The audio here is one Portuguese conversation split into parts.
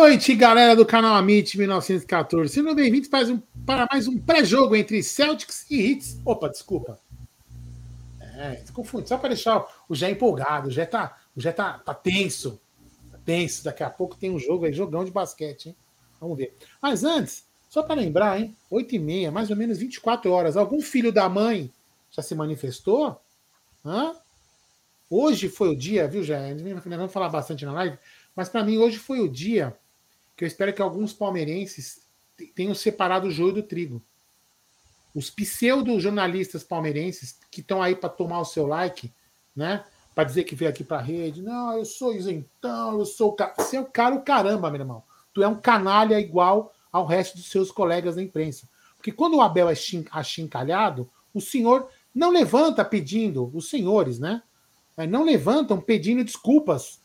Noite, galera do canal Amit 1914. Sejam bem-vindos para, um, para mais um pré-jogo entre Celtics e Hits. Opa, desculpa. É, se confunde. Só para deixar o Jé empolgado. O Jé tá, tá, tá tenso. Tá tenso. Daqui a pouco tem um jogo aí, jogão de basquete, hein? Vamos ver. Mas antes, só para lembrar, hein? 8 e meia, mais ou menos 24 horas. Algum filho da mãe já se manifestou? Hã? Hoje foi o dia, viu, Jé? Nós vamos falar bastante na live mas para mim, hoje foi o dia que eu espero que alguns palmeirenses tenham separado o joio do trigo. Os pseudo-jornalistas palmeirenses que estão aí para tomar o seu like, né? Para dizer que veio aqui para a rede, não, eu sou isentão, eu sou o cara. Você é o cara o caramba, meu irmão. Tu é um canalha igual ao resto dos seus colegas da imprensa. Porque quando o Abel é achincalhado, o senhor não levanta pedindo, os senhores, né? É, não levantam pedindo desculpas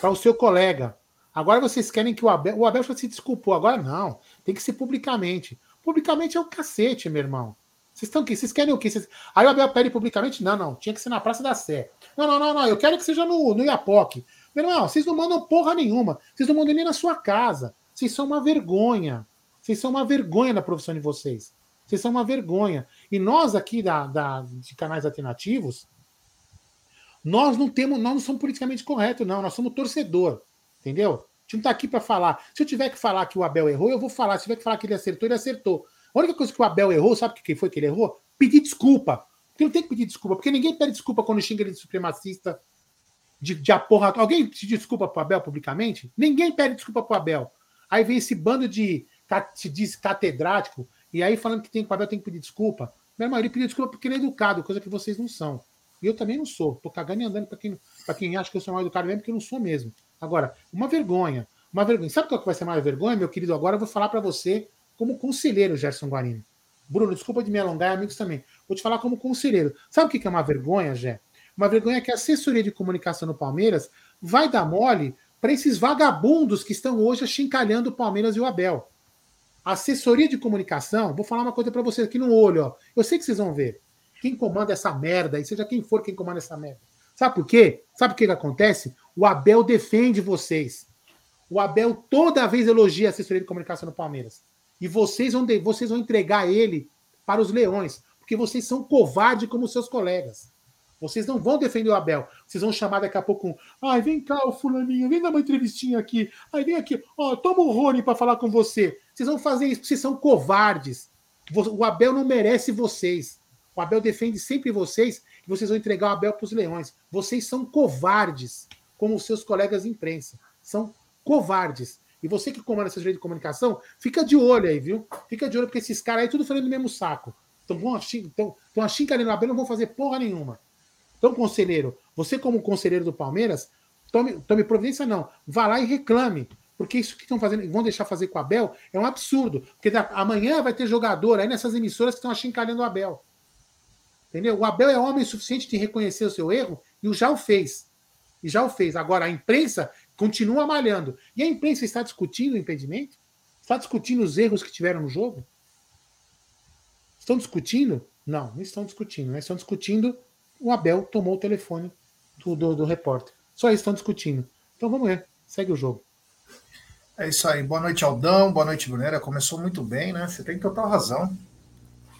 para o seu colega. Agora vocês querem que o Abel. O Abel já se desculpou. Agora não. Tem que ser publicamente. Publicamente é o cacete, meu irmão. Vocês estão aqui, vocês querem o quê? Aí o Abel pede publicamente? Não, não. Tinha que ser na Praça da Sé. Não, não, não, não. Eu quero que seja no, no Iapoque. Meu irmão, vocês não mandam porra nenhuma. Vocês não mandam nem na sua casa. Vocês são uma vergonha. Vocês são uma vergonha na profissão de vocês. Vocês são uma vergonha. E nós aqui da, da, de canais alternativos, nós não temos, nós não somos politicamente corretos, não. Nós somos torcedor, entendeu? Gente não está aqui para falar. Se eu tiver que falar que o Abel errou, eu vou falar. Se tiver que falar que ele acertou, ele acertou. A única coisa que o Abel errou, sabe o que foi que ele errou? Pedir desculpa. Porque não tem que pedir desculpa, porque ninguém pede desculpa quando xinga ele de supremacista, de, de aporra. Alguém pede desculpa pro Abel publicamente? Ninguém pede desculpa pro Abel. Aí vem esse bando de se diz catedrático, e aí falando que tem que o Abel tem que pedir desculpa. Irmão, ele pediu desculpa porque ele é educado, coisa que vocês não são. E eu também não sou. Tô cagando e andando para quem, pra quem acha que eu sou mal educado mesmo, porque eu não sou mesmo. Agora, uma vergonha. Uma vergonha. Sabe qual que vai ser mais vergonha, meu querido? Agora eu vou falar para você como conselheiro, Gerson Guarini. Bruno, desculpa de me alongar, amigos também. Vou te falar como conselheiro. Sabe o que é uma vergonha, Gé? Uma vergonha é que a assessoria de comunicação no Palmeiras vai dar mole para esses vagabundos que estão hoje achincalhando o Palmeiras e o Abel. A assessoria de comunicação, vou falar uma coisa para vocês aqui no olho, ó. Eu sei que vocês vão ver quem comanda essa merda, e seja quem for quem comanda essa merda. Sabe por quê? Sabe o que, que acontece? O Abel defende vocês. O Abel toda vez elogia a assessoria de comunicação no Palmeiras. E vocês vão, vocês vão entregar ele para os leões, porque vocês são covardes como seus colegas. Vocês não vão defender o Abel. Vocês vão chamar daqui a pouco um. Ai, vem cá, o fulaninho, vem dar uma entrevistinha aqui. Ai, vem aqui, ó, toma o Rony para falar com você. Vocês vão fazer isso, vocês são covardes. O Abel não merece vocês. O Abel defende sempre vocês que vocês vão entregar o Abel para os leões. Vocês são covardes, como os seus colegas de imprensa. São covardes. E você que comanda essa de comunicação, fica de olho aí, viu? Fica de olho, porque esses caras aí tudo falando do mesmo saco. Estão achincalhando o Abel, não vão fazer porra nenhuma. Então, conselheiro, você como conselheiro do Palmeiras, tome, tome providência não. Vá lá e reclame. Porque isso que estão fazendo, vão deixar fazer com o Abel, é um absurdo. Porque da, amanhã vai ter jogador aí nessas emissoras que estão achincalhando o Abel. Entendeu? O Abel é homem suficiente de reconhecer o seu erro e o já o fez. E já o fez. Agora, a imprensa continua malhando. E a imprensa está discutindo o impedimento? Está discutindo os erros que tiveram no jogo? Estão discutindo? Não, não estão discutindo. Né? Estão discutindo. O Abel tomou o telefone do, do, do repórter. Só isso estão discutindo. Então vamos ver. Segue o jogo. É isso aí. Boa noite, Aldão. Boa noite, Brunera. Começou muito bem, né? Você tem total razão.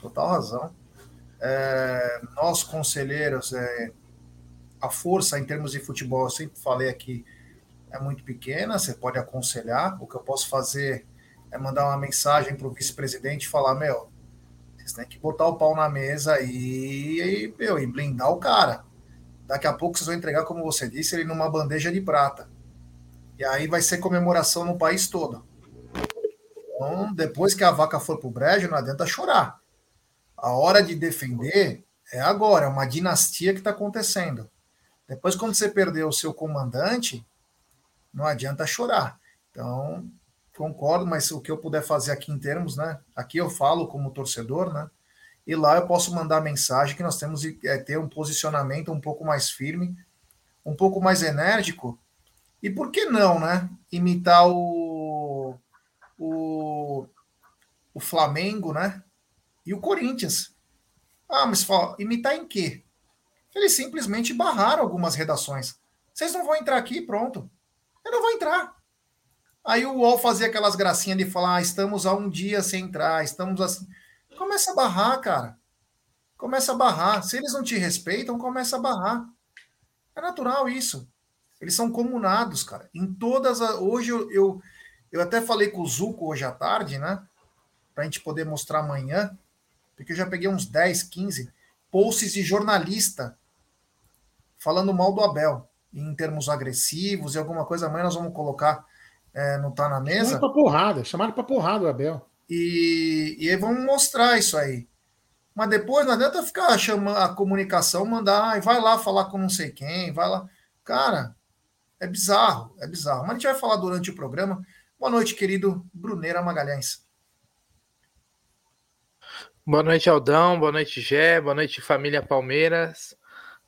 Total razão. É, nós, conselheiros, é, a força em termos de futebol, eu sempre falei aqui, é muito pequena, você pode aconselhar. O que eu posso fazer é mandar uma mensagem para o vice-presidente e falar: meu, vocês têm que botar o pau na mesa e, e, meu, e blindar o cara. Daqui a pouco vocês vão entregar, como você disse, ele numa bandeja de prata. E aí vai ser comemoração no país todo. Então, depois que a vaca for pro brejo, não adianta chorar. A hora de defender é agora, é uma dinastia que está acontecendo. Depois, quando você perder o seu comandante, não adianta chorar. Então, concordo, mas o que eu puder fazer aqui em termos, né? Aqui eu falo como torcedor, né? E lá eu posso mandar mensagem que nós temos que é, ter um posicionamento um pouco mais firme, um pouco mais enérgico. E por que não, né? Imitar o, o, o Flamengo, né? e o Corinthians. Ah, mas fala, imitar em quê? Eles simplesmente barraram algumas redações. Vocês não vão entrar aqui, pronto. Eu não vou entrar. Aí o UOL fazia aquelas gracinhas de falar: ah, estamos a um dia sem entrar, estamos assim. Começa a barrar, cara. Começa a barrar. Se eles não te respeitam, começa a barrar. É natural isso. Eles são comunados, cara. Em todas as. Hoje eu, eu, eu até falei com o Zuco hoje à tarde, né? Pra gente poder mostrar amanhã. Porque eu já peguei uns 10, 15 posts de jornalista falando mal do Abel, em termos agressivos e alguma coisa. Amanhã nós vamos colocar é, não Tá na Mesa. Chamaram pra porrada, chamaram pra porrada o Abel. E, e aí vamos mostrar isso aí. Mas depois não adianta ficar chamando a comunicação, mandar, ah, vai lá falar com não sei quem, vai lá. Cara, é bizarro, é bizarro. Mas a gente vai falar durante o programa. Boa noite, querido Bruneira Magalhães. Boa noite, Aldão. Boa noite, Gé. Boa noite, família Palmeiras.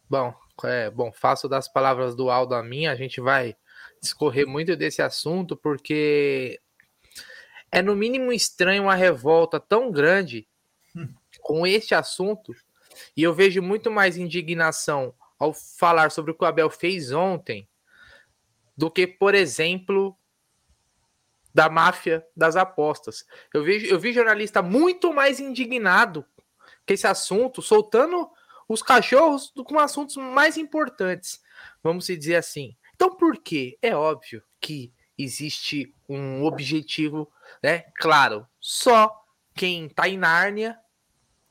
Bom, é, bom, faço das palavras do Aldo a minha. A gente vai discorrer muito desse assunto, porque é no mínimo estranho uma revolta tão grande com este assunto, e eu vejo muito mais indignação ao falar sobre o que o Abel fez ontem do que, por exemplo, da máfia das apostas. Eu vi, eu vi jornalista muito mais indignado com esse assunto, soltando os cachorros com assuntos mais importantes, vamos dizer assim. Então, por quê? É óbvio que existe um objetivo, né? Claro, só quem tá em Nárnia,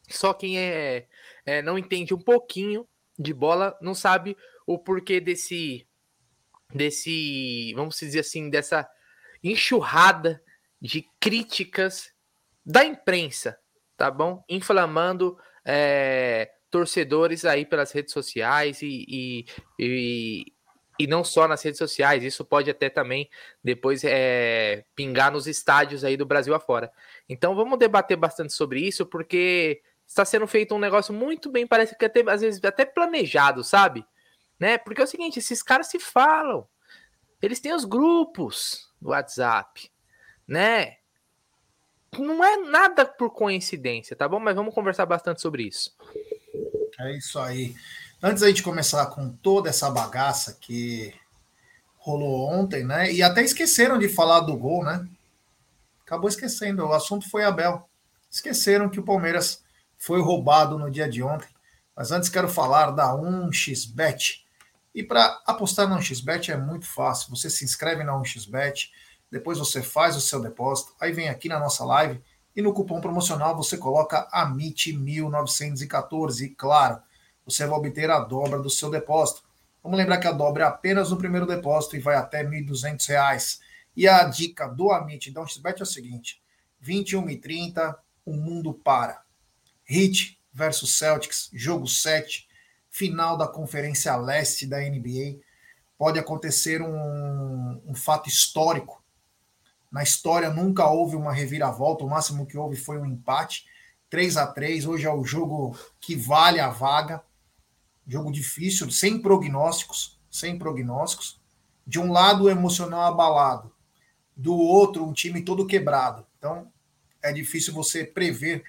só quem é, é não entende um pouquinho de bola não sabe o porquê desse desse, vamos dizer assim, dessa enxurrada de críticas da imprensa, tá bom? Inflamando é, torcedores aí pelas redes sociais e, e, e, e não só nas redes sociais, isso pode até também depois é, pingar nos estádios aí do Brasil afora. Então vamos debater bastante sobre isso, porque está sendo feito um negócio muito bem, parece que até, às vezes até planejado, sabe? Né? Porque é o seguinte, esses caras se falam, eles têm os grupos do WhatsApp, né? Não é nada por coincidência, tá bom? Mas vamos conversar bastante sobre isso. É isso aí. Antes da gente começar com toda essa bagaça que rolou ontem, né? E até esqueceram de falar do gol, né? Acabou esquecendo. O assunto foi Abel. Esqueceram que o Palmeiras foi roubado no dia de ontem. Mas antes quero falar da 1xBet. E para apostar na 1xBet é muito fácil. Você se inscreve na 1xBet, depois você faz o seu depósito, aí vem aqui na nossa live e no cupom promocional você coloca AMIT1914. E claro, você vai obter a dobra do seu depósito. Vamos lembrar que a dobra é apenas no primeiro depósito e vai até R$ 1.200. E a dica do Amit da XBet é o seguinte: 21 e 30, o mundo para. Heat versus Celtics, jogo 7, final da Conferência Leste da NBA. Pode acontecer um, um fato histórico. Na história nunca houve uma reviravolta, o máximo que houve foi um empate. 3 a 3 Hoje é o jogo que vale a vaga. Jogo difícil, sem prognósticos, sem prognósticos. De um lado, o emocional abalado, do outro, um time todo quebrado. Então, é difícil você prever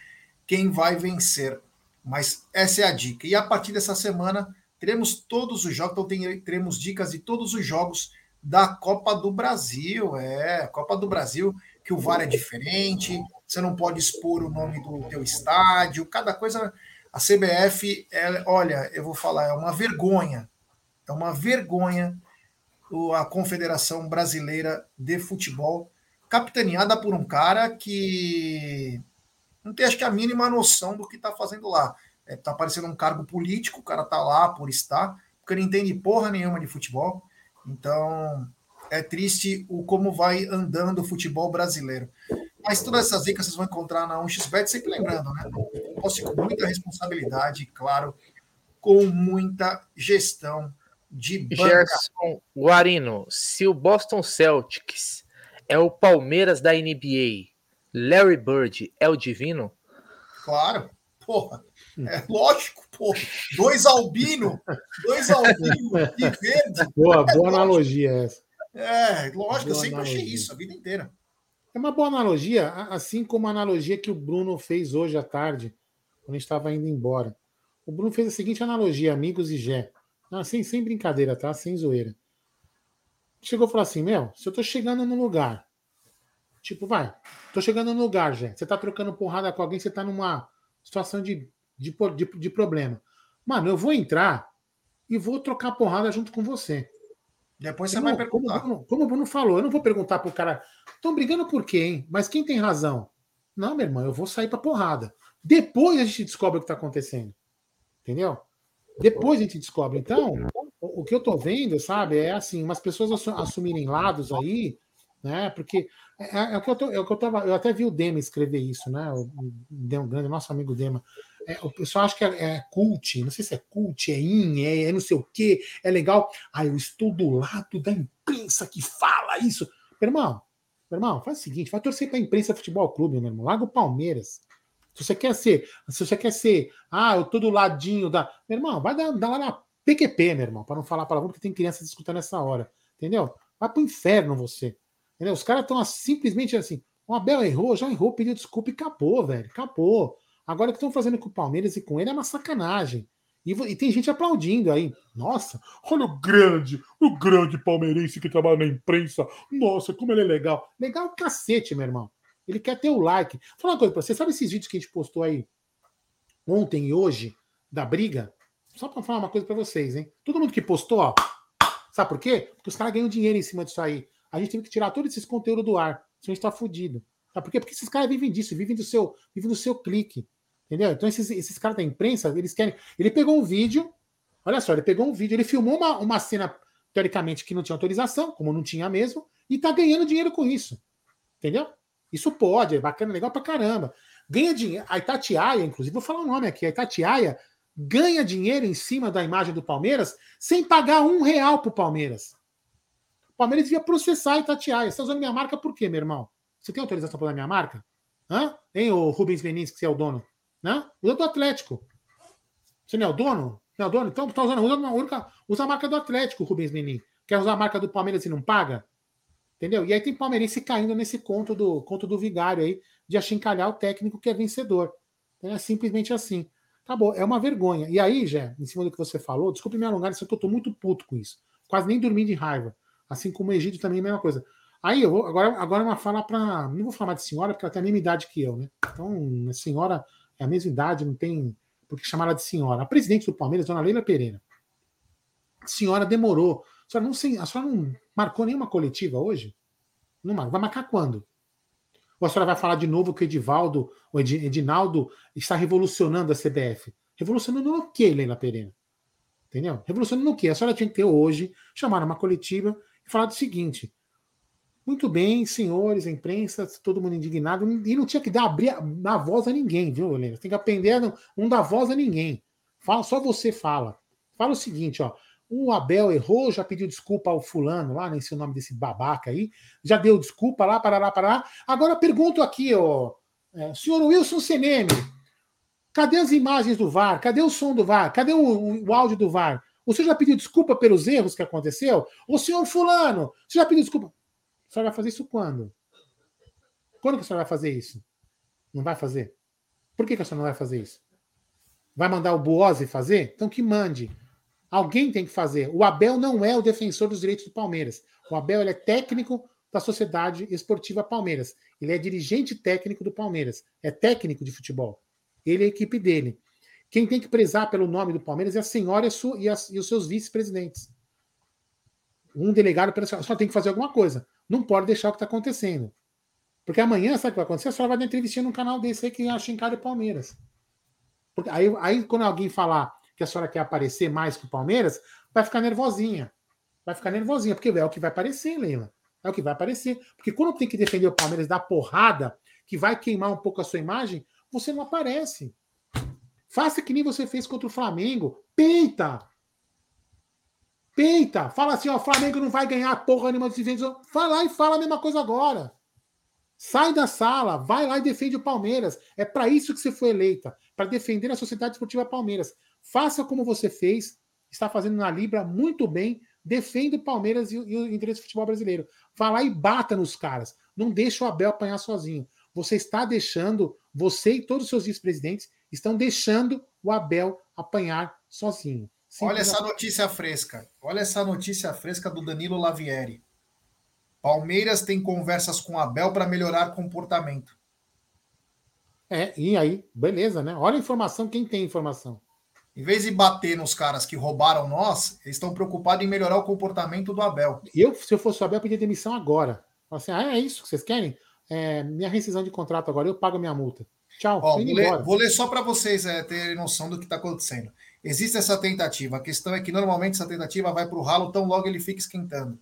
quem vai vencer. Mas essa é a dica. E a partir dessa semana, teremos todos os jogos, então teremos dicas de todos os jogos da Copa do Brasil. É, Copa do Brasil, que o VAR é diferente, você não pode expor o nome do teu estádio, cada coisa a CBF, é, olha, eu vou falar, é uma vergonha. É uma vergonha a Confederação Brasileira de Futebol, capitaneada por um cara que não tem, acho que, a mínima noção do que está fazendo lá. Está é, tá parecendo um cargo político, o cara está lá por estar, porque não entende porra nenhuma de futebol. Então, é triste o como vai andando o futebol brasileiro. Mas todas essas dicas vocês vão encontrar na 1xBet, sempre lembrando, né? Posse com muita responsabilidade, claro, com muita gestão de banca. Gerson Guarino, se o Boston Celtics é o Palmeiras da NBA, Larry Bird é o divino? Claro, porra. É lógico, pô. Dois albino, dois albino e verde. Boa, boa é analogia essa. É, lógico, boa eu sempre analogia. achei isso a vida inteira. É uma boa analogia, assim como a analogia que o Bruno fez hoje à tarde, quando a gente estava indo embora. O Bruno fez a seguinte analogia, amigos e Gé. Não, sem brincadeira, tá? Sem zoeira. Chegou e falou assim: Meu, se eu tô chegando num lugar Tipo, vai, tô chegando no lugar, já. Você tá trocando porrada com alguém, você tá numa situação de, de, de, de problema. Mano, eu vou entrar e vou trocar porrada junto com você. Depois você como, vai perguntar. Como, como, o Bruno falou, eu não vou perguntar pro cara, estão brigando por quê, hein? Mas quem tem razão? Não, meu irmão, eu vou sair pra porrada. Depois a gente descobre o que tá acontecendo. Entendeu? Depois a gente descobre. Então, o, o que eu tô vendo, sabe, é assim, umas pessoas assumirem lados aí, né? Porque é, é, é, o que eu tô, é o que eu tava. Eu até vi o Dema escrever isso, né? O, o grande, nosso amigo Dema. É, o pessoal acha que é, é, cult, não sei se é cult, é in, é, é não sei o que, é legal. Ah, eu estou do lado da imprensa que fala isso. Meu irmão, meu irmão, faz o seguinte, vai torcer para a imprensa futebol clube, meu irmão. Larga o Palmeiras. Se você quer ser, se você quer ser, ah, eu tô do ladinho da. Meu irmão, vai dar, dar lá na PQP, meu irmão, para não falar palavrão, porque tem criança discutindo nessa hora. Entendeu? Vai pro inferno você. Entendeu? Os caras estão simplesmente assim. O Abel errou, já errou, pediu desculpa e acabou, velho. Acabou. Agora o que estão fazendo com o Palmeiras e com ele é uma sacanagem. E, e, tem gente aplaudindo aí. Nossa, olha o grande, o grande palmeirense que trabalha na imprensa. Nossa, como ele é legal. Legal cacete, meu irmão. Ele quer ter o like. Vou falar uma coisa pra você. Sabe esses vídeos que a gente postou aí ontem e hoje da briga? Só para falar uma coisa para vocês, hein? Todo mundo que postou, ó. Sabe por quê? Porque os caras ganham dinheiro em cima disso aí. A gente teve que tirar todos esses conteúdos do ar. Senão a gente tá fudido. Sabe por quê? Porque esses caras vivem disso, vivem do seu, vivem do seu clique. Entendeu? Então, esses, esses caras da imprensa, eles querem. Ele pegou um vídeo, olha só, ele pegou um vídeo, ele filmou uma, uma cena, teoricamente, que não tinha autorização, como não tinha mesmo, e tá ganhando dinheiro com isso. Entendeu? Isso pode, é bacana, legal pra caramba. Ganha dinheiro. A Itatiaia, inclusive, vou falar o nome aqui, a Itatiaia ganha dinheiro em cima da imagem do Palmeiras sem pagar um real pro Palmeiras. O Palmeiras devia processar a Itatiaia. Você está usando minha marca por quê, meu irmão? Você tem autorização para usar minha marca? Hã? Hein, o Rubens Benins, que você é o dono? Né? Usa do Atlético. Você não é o dono? Não é o dono? Então tá usando, usa, usa, a marca do Atlético, Rubens Menin. Quer usar a marca do Palmeiras e não paga? Entendeu? E aí tem palmeirense caindo nesse conto do conto do vigário aí de achincalhar o técnico que é vencedor. É simplesmente assim. Acabou. É uma vergonha. E aí, Jé, em cima do que você falou, desculpe me alongar, só que eu tô muito puto com isso. Quase nem dormi de raiva. Assim como o Egídio também é a mesma coisa. Aí eu vou, agora, agora é uma fala para. Não vou falar de senhora, porque ela tem a mesma idade que eu, né? Então, a senhora é a mesma idade, não tem por que chamar ela de senhora. A presidente do Palmeiras, dona Leila Pereira. A senhora demorou. A senhora não, a senhora não marcou nenhuma coletiva hoje? Não marca. Vai marcar quando? Ou a senhora vai falar de novo que o Edivaldo, o Edinaldo está revolucionando a CBF? Revolucionando no quê, Leila Pereira? Entendeu? Revolucionando no quê? A senhora tinha que ter hoje, chamar uma coletiva e falar do seguinte: muito bem, senhores, a imprensa, todo mundo indignado, e não tinha que dar abrir a voz a ninguém, viu, Helena? Tem que aprender a não, não dar voz a ninguém. Fala, só você fala. Fala o seguinte, ó. O Abel errou, já pediu desculpa ao fulano lá, nem sei o nome desse babaca aí, já deu desculpa lá, parará, parará. Agora pergunto aqui, ó, é, senhor Wilson Seneme, cadê as imagens do VAR? Cadê o som do VAR? Cadê o, o, o áudio do VAR? O senhor já pediu desculpa pelos erros que aconteceu? O senhor fulano, você já pediu desculpa? A senhora vai fazer isso quando? Quando que a senhora vai fazer isso? Não vai fazer? Por que, que a senhora não vai fazer isso? Vai mandar o Buozzi fazer? Então que mande. Alguém tem que fazer. O Abel não é o defensor dos direitos do Palmeiras. O Abel é técnico da Sociedade Esportiva Palmeiras. Ele é dirigente técnico do Palmeiras. É técnico de futebol. Ele é a equipe dele. Quem tem que prezar pelo nome do Palmeiras é a senhora e, a, e os seus vice-presidentes. Um delegado pela senhora. Só tem que fazer alguma coisa não pode deixar o que está acontecendo. Porque amanhã, sabe o que vai acontecer? A senhora vai dar entrevista num canal desse aí que acha em cara o Palmeiras. Porque aí, aí, quando alguém falar que a senhora quer aparecer mais que o Palmeiras, vai ficar nervosinha. Vai ficar nervosinha, porque é o que vai aparecer, Leila. É o que vai aparecer. Porque quando tem que defender o Palmeiras da porrada, que vai queimar um pouco a sua imagem, você não aparece. Faça que nem você fez contra o Flamengo. Peita! Peita, fala assim, ó, o Flamengo não vai ganhar porra nenhuma desse evento. Lá e fala a mesma coisa agora. Sai da sala, vai lá e defende o Palmeiras. É para isso que você foi eleita, para defender a Sociedade Esportiva Palmeiras. Faça como você fez, está fazendo na Libra muito bem, defenda o Palmeiras e, e o interesse do futebol brasileiro. Vá lá e bata nos caras. Não deixa o Abel apanhar sozinho. Você está deixando, você e todos os seus vice-presidentes estão deixando o Abel apanhar sozinho. Olha essa notícia fresca. Olha essa notícia fresca do Danilo Lavieri. Palmeiras tem conversas com Abel para melhorar comportamento. É, e aí, beleza, né? Olha a informação, quem tem informação. Em vez de bater nos caras que roubaram nós, eles estão preocupados em melhorar o comportamento do Abel. Eu, se eu fosse o Abel, pedir demissão agora. Assim, ah, é isso que vocês querem? É, minha rescisão de contrato agora, eu pago minha multa. Tchau. Ó, vou, ler, vou, ler, só para vocês é, terem noção do que está acontecendo. Existe essa tentativa. A questão é que normalmente essa tentativa vai para o ralo tão logo ele fica esquentando.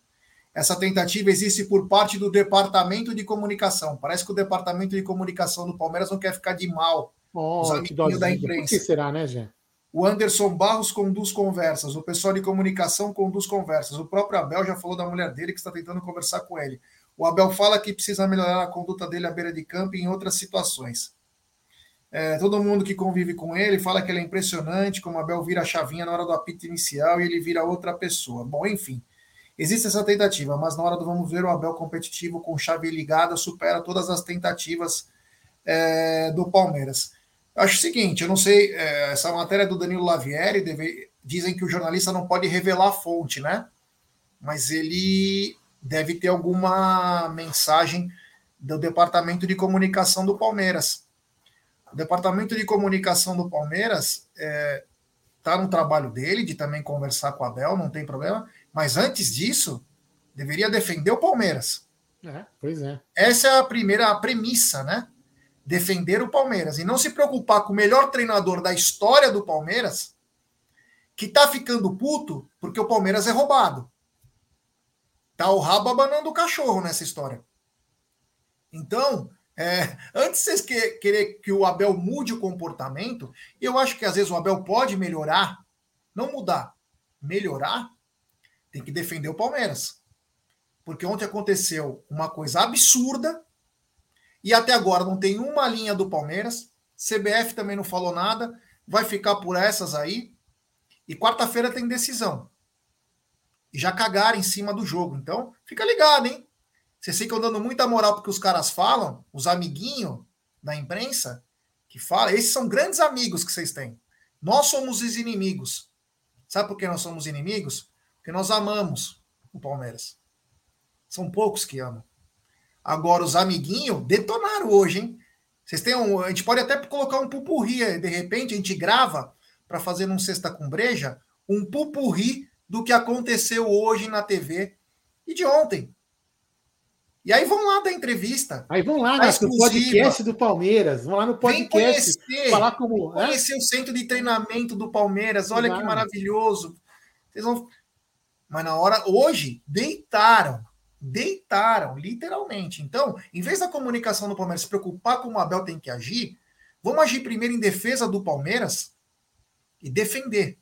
Essa tentativa existe por parte do departamento de comunicação. Parece que o departamento de comunicação do Palmeiras não quer ficar de mal. Oh, os amiguinhos da imprensa. Por que será, né, Gê? O Anderson Barros conduz conversas, o pessoal de comunicação conduz conversas. O próprio Abel já falou da mulher dele que está tentando conversar com ele. O Abel fala que precisa melhorar a conduta dele à beira de campo e em outras situações. É, todo mundo que convive com ele fala que ele é impressionante, como Abel vira a chavinha na hora do apito inicial e ele vira outra pessoa. Bom, enfim, existe essa tentativa, mas na hora do vamos ver, o Abel competitivo com chave ligada supera todas as tentativas é, do Palmeiras. Acho o seguinte, eu não sei, é, essa matéria do Danilo Lavieri, deve, dizem que o jornalista não pode revelar a fonte, né? Mas ele deve ter alguma mensagem do departamento de comunicação do Palmeiras o departamento de comunicação do Palmeiras está é, tá no trabalho dele de também conversar com a Abel, não tem problema. Mas antes disso, deveria defender o Palmeiras. É, pois é. Essa é a primeira a premissa, né? Defender o Palmeiras e não se preocupar com o melhor treinador da história do Palmeiras, que tá ficando puto porque o Palmeiras é roubado. Tá o rabo abanando o cachorro nessa história. Então, é, antes de vocês que, querer que o Abel mude o comportamento, eu acho que às vezes o Abel pode melhorar, não mudar, melhorar, tem que defender o Palmeiras. Porque ontem aconteceu uma coisa absurda e até agora não tem uma linha do Palmeiras. CBF também não falou nada, vai ficar por essas aí. E quarta-feira tem decisão. E já cagaram em cima do jogo. Então, fica ligado, hein? Vocês ficam dando muita moral porque os caras falam, os amiguinhos da imprensa que falam, esses são grandes amigos que vocês têm. Nós somos os inimigos. Sabe por que nós somos inimigos? Porque nós amamos o Palmeiras. São poucos que amam. Agora, os amiguinhos detonaram hoje, hein? Vocês têm um, a gente pode até colocar um pupurri, de repente a gente grava para fazer num sexta com breja, um pupurri do que aconteceu hoje na TV e de ontem. E aí vão lá da entrevista. Aí vão lá no podcast do Palmeiras. Vão lá no podcast. Conhecer, falar como. Conhecer o centro de treinamento do Palmeiras. Olha claro. que maravilhoso. Vocês vão. Mas na hora, hoje, deitaram. Deitaram, literalmente. Então, em vez da comunicação do Palmeiras se preocupar como o Abel tem que agir, vamos agir primeiro em defesa do Palmeiras e defender.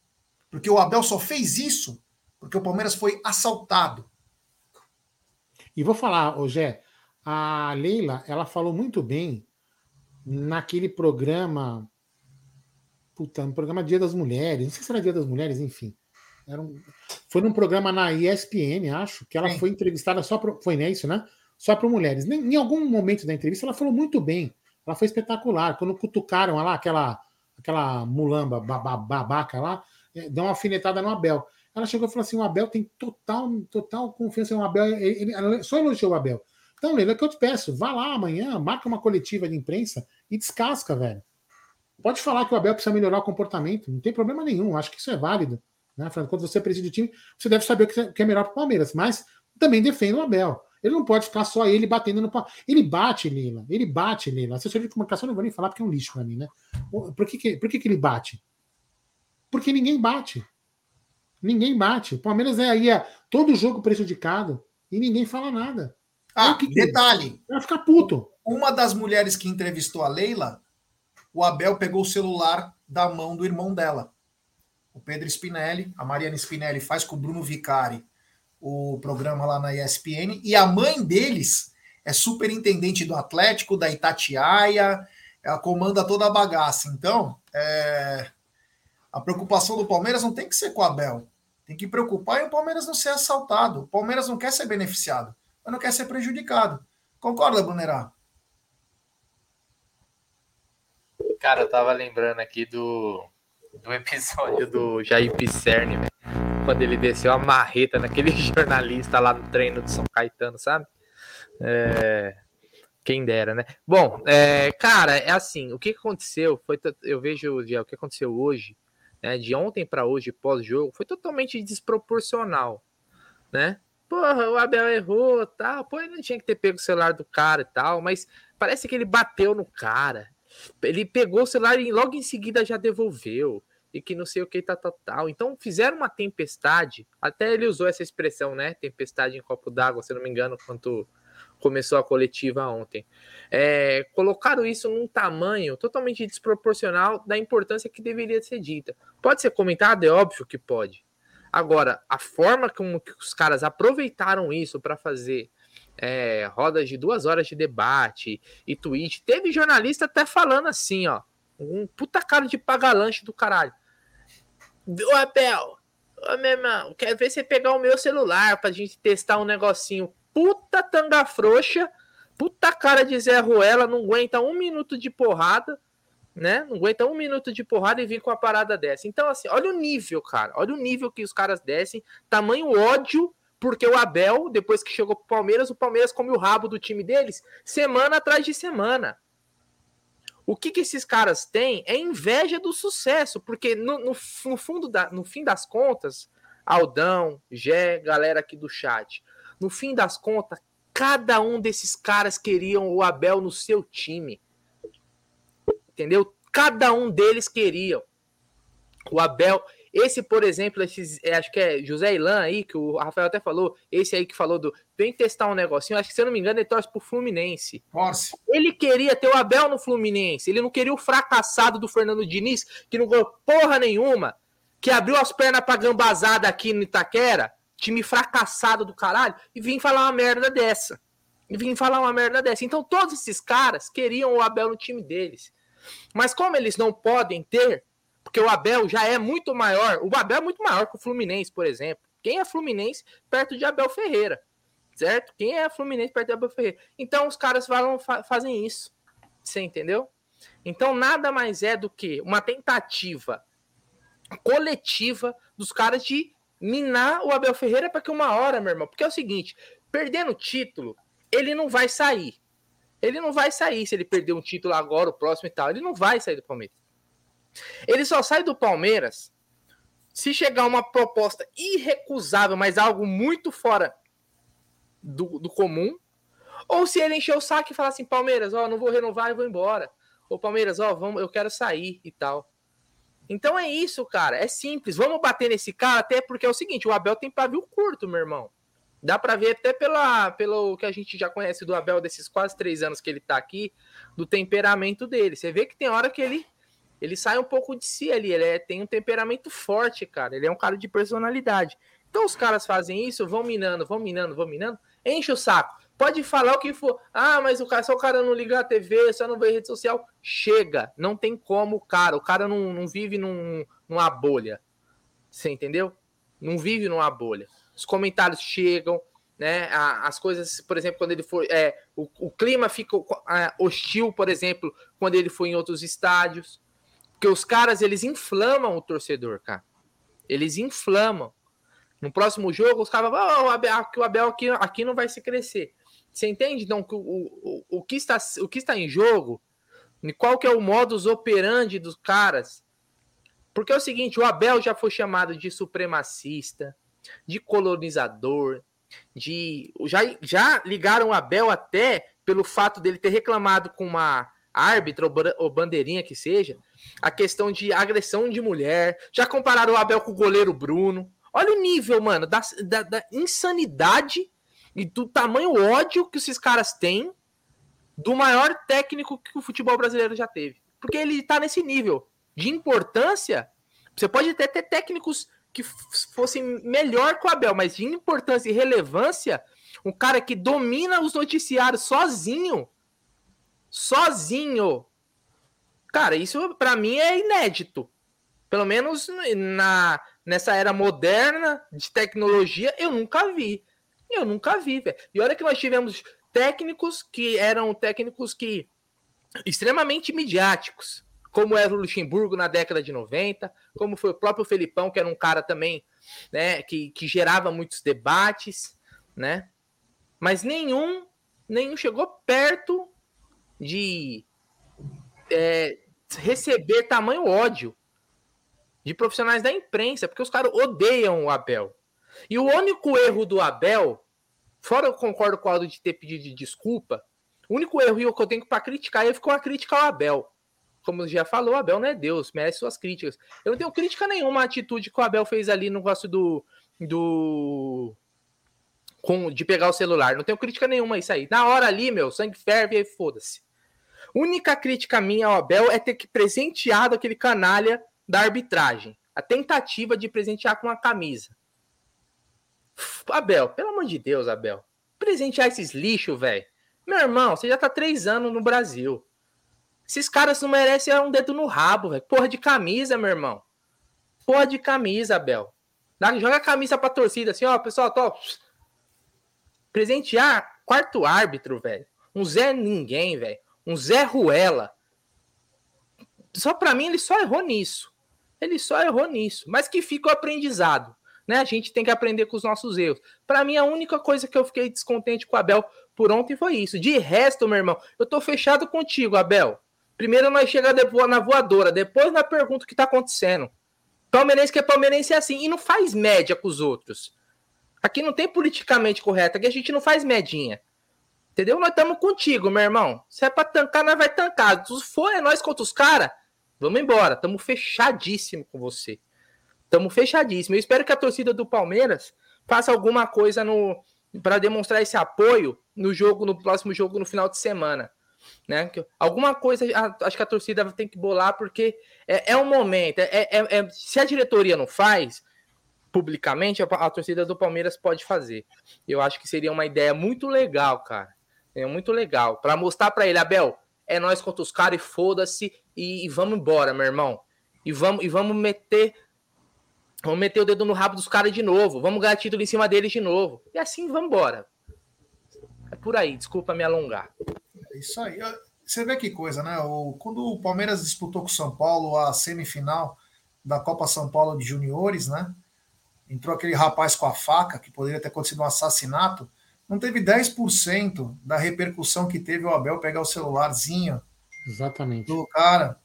Porque o Abel só fez isso porque o Palmeiras foi assaltado. E vou falar, Ogé, a Leila, ela falou muito bem naquele programa. Puta, no programa Dia das Mulheres, não sei se era Dia das Mulheres, enfim. Era um, foi num programa na ESPN, acho, que ela Sim. foi entrevistada só para. Foi né, isso, né? Só para mulheres. Em, em algum momento da entrevista, ela falou muito bem. Ela foi espetacular. Quando cutucaram lá, aquela, aquela mulamba babaca lá, é, deu uma alfinetada no Abel. Ela chegou e falou assim: o Abel tem total, total confiança no Abel. Ele, ele, só elogiou o Abel. Então, Leila, é que eu te peço, vá lá amanhã, marca uma coletiva de imprensa e descasca, velho. Pode falar que o Abel precisa melhorar o comportamento, não tem problema nenhum, acho que isso é válido. Né? Quando você preside o time, você deve saber o que é melhor para o Palmeiras, mas também defenda o Abel. Ele não pode ficar só ele batendo no pau. Ele bate, Lila. Ele bate, Lila. Assessor de comunicação não vou nem falar porque é um lixo para mim, né? Por que, que, por que, que ele bate? Porque ninguém bate. Ninguém bate. O Palmeiras é aí é, todo jogo prejudicado e ninguém fala nada. Ah, que detalhe. Vai ficar puto. Uma das mulheres que entrevistou a Leila, o Abel pegou o celular da mão do irmão dela. O Pedro Spinelli, a Mariana Spinelli faz com o Bruno Vicari o programa lá na ESPN, e a mãe deles é superintendente do Atlético, da Itatiaia, ela comanda toda a bagaça. Então, é... a preocupação do Palmeiras não tem que ser com o Abel. Tem que preocupar e o Palmeiras não ser assaltado. O Palmeiras não quer ser beneficiado, mas não quer ser prejudicado. Concorda, Brunerá? Cara, eu tava lembrando aqui do, do episódio do Jair Pisserni, quando ele desceu a marreta naquele jornalista lá no treino de São Caetano, sabe? É, quem dera, né? Bom, é, cara, é assim, o que aconteceu foi, eu vejo o que aconteceu hoje, né, de ontem para hoje, pós-jogo, foi totalmente desproporcional, né? Porra, o Abel errou, tal, pô, ele não tinha que ter pego o celular do cara e tal, mas parece que ele bateu no cara, ele pegou o celular e logo em seguida já devolveu, e que não sei o que, tá, tal, tal. Então fizeram uma tempestade, até ele usou essa expressão, né? Tempestade em copo d'água, se não me engano, quanto começou a coletiva ontem. É, colocaram isso num tamanho totalmente desproporcional da importância que deveria ser dita. Pode ser comentado? É óbvio que pode. Agora, a forma como que os caras aproveitaram isso para fazer é, rodas de duas horas de debate e tweet, teve jornalista até falando assim, ó, um puta cara de paga-lanche do caralho. Ô Abel, ô meu irmão, quero ver você pegar o meu celular pra gente testar um negocinho puta tanga frouxa, puta cara de Zé Ruela, não aguenta um minuto de porrada, né? Não aguenta um minuto de porrada e vir com a parada dessa. Então, assim, olha o nível, cara. Olha o nível que os caras descem. Tamanho ódio, porque o Abel, depois que chegou pro Palmeiras, o Palmeiras come o rabo do time deles semana atrás de semana. O que, que esses caras têm é inveja do sucesso, porque no, no, no fundo da, no fim das contas, Aldão, Gé, galera aqui do chat, no fim das contas, cada um desses caras queriam o Abel no seu time. Entendeu? Cada um deles queriam. O Abel, esse, por exemplo, esses, é, acho que é José Ilan aí, que o Rafael até falou, esse aí que falou do vem testar um negocinho, acho que se eu não me engano, ele torce pro Fluminense. Nossa. Ele queria ter o Abel no Fluminense, ele não queria o fracassado do Fernando Diniz, que não ganhou porra nenhuma, que abriu as pernas pra gambazada aqui no Itaquera, time fracassado do caralho, e vim falar uma merda dessa. E vim falar uma merda dessa. Então todos esses caras queriam o Abel no time deles. Mas como eles não podem ter, porque o Abel já é muito maior, o Abel é muito maior que o Fluminense, por exemplo. Quem é Fluminense perto de Abel Ferreira? Certo? Quem é Fluminense perto de Abel Ferreira? Então os caras falam, fazem isso. Você entendeu? Então nada mais é do que uma tentativa coletiva dos caras de minar o Abel Ferreira para que uma hora, meu irmão. Porque é o seguinte: perdendo o título, ele não vai sair. Ele não vai sair se ele perder um título agora, o próximo e tal. Ele não vai sair do Palmeiras. Ele só sai do Palmeiras se chegar uma proposta irrecusável, mas algo muito fora do, do comum. Ou se ele encher o saco e falar assim: Palmeiras, ó, não vou renovar e vou embora. Ou Palmeiras, ó, vamos, eu quero sair e tal. Então é isso, cara. É simples. Vamos bater nesse cara, até porque é o seguinte: o Abel tem pavio curto, meu irmão. Dá para ver até pela, pelo que a gente já conhece do Abel desses quase três anos que ele tá aqui, do temperamento dele. Você vê que tem hora que ele ele sai um pouco de si ali. Ele é, tem um temperamento forte, cara. Ele é um cara de personalidade. Então os caras fazem isso, vão minando, vão minando, vão minando, enche o saco. Pode falar o que for. Ah, mas o cara, só o cara não liga a TV, só não vê rede social. Chega. Não tem como, cara. O cara não, não vive num, numa bolha. Você entendeu? Não vive numa bolha. Os comentários chegam, né? As coisas, por exemplo, quando ele for. É, o, o clima fica é, hostil, por exemplo, quando ele foi em outros estádios. Porque os caras, eles inflamam o torcedor, cara. Eles inflamam. No próximo jogo, os caras vão, oh, o Abel, o Abel aqui, aqui não vai se crescer. Você entende, então, o, o, o, que está, o que está em jogo? Qual que é o modus operandi dos caras? Porque é o seguinte, o Abel já foi chamado de supremacista, de colonizador, de já, já ligaram o Abel até pelo fato dele ter reclamado com uma árbitra ou bandeirinha que seja, a questão de agressão de mulher. Já compararam o Abel com o goleiro Bruno. Olha o nível, mano, da, da, da insanidade e do tamanho ódio que esses caras têm do maior técnico que o futebol brasileiro já teve. Porque ele tá nesse nível de importância. Você pode até ter técnicos que fossem melhor que o Abel, mas de importância e relevância, um cara que domina os noticiários sozinho, sozinho. Cara, isso para mim é inédito. Pelo menos na nessa era moderna de tecnologia, eu nunca vi. Eu nunca vi, velho. E olha que nós tivemos técnicos que eram técnicos que extremamente midiáticos, como era o Luxemburgo na década de 90, como foi o próprio Felipão, que era um cara também, né, que, que gerava muitos debates, né? Mas nenhum, nenhum chegou perto de é, receber tamanho ódio de profissionais da imprensa, porque os caras odeiam o Abel. E o único erro do Abel, fora eu concordo com o Aldo de ter pedido de desculpa, o único erro que eu tenho para criticar é ficou a crítica ao Abel. Como já falou, o Abel não é Deus, merece suas críticas. Eu não tenho crítica nenhuma à atitude que o Abel fez ali no negócio do. do com, de pegar o celular. Não tenho crítica nenhuma a isso aí. Na hora ali, meu, sangue ferve e foda-se. Única crítica minha ao Abel é ter que presenteado aquele canalha da arbitragem. A tentativa de presentear com uma camisa. Abel, pelo amor de Deus, Abel. Presentear esses lixos, velho. Meu irmão, você já tá três anos no Brasil. Esses caras não merecem um dedo no rabo, velho. Porra de camisa, meu irmão. Porra de camisa, Abel. Joga a camisa pra torcida, assim, ó, pessoal, tô. Presentear quarto árbitro, velho. Um Zé Ninguém, velho. Um Zé Ruela. Só pra mim, ele só errou nisso. Ele só errou nisso. Mas que fica o aprendizado. Né? A gente tem que aprender com os nossos erros. Para mim, a única coisa que eu fiquei descontente com o Abel por ontem foi isso. De resto, meu irmão, eu tô fechado contigo, Abel. Primeiro nós chegamos na voadora, depois na pergunta o que tá acontecendo. Palmeirense que é palmeirense é assim, e não faz média com os outros. Aqui não tem politicamente correto, aqui a gente não faz medinha. Entendeu? Nós estamos contigo, meu irmão. Se é pra tancar, nós vai tancar. Se for é nós contra os caras, vamos embora. Estamos fechadíssimo com você. Estamos fechadíssimo. Eu espero que a torcida do Palmeiras faça alguma coisa no para demonstrar esse apoio no jogo, no próximo jogo no final de semana. Né? Alguma coisa, acho que a torcida tem que bolar, porque é, é um momento. É, é, é, se a diretoria não faz publicamente, a, a, torcida do Palmeiras pode fazer. Eu acho que seria uma ideia muito legal, cara. É muito legal. Para mostrar para ele, Abel, é nós contra os caras e foda-se e, e, vamos embora, meu irmão. E vamos, e vamos meter Vamos meter o dedo no rabo dos caras de novo. Vamos ganhar título em cima deles de novo. E assim vamos embora. É por aí, desculpa me alongar. É isso aí. Você vê que coisa, né? O, quando o Palmeiras disputou com o São Paulo a semifinal da Copa São Paulo de Juniores, né? Entrou aquele rapaz com a faca, que poderia ter acontecido um assassinato. Não teve 10% da repercussão que teve o Abel pegar o celularzinho Exatamente. do cara,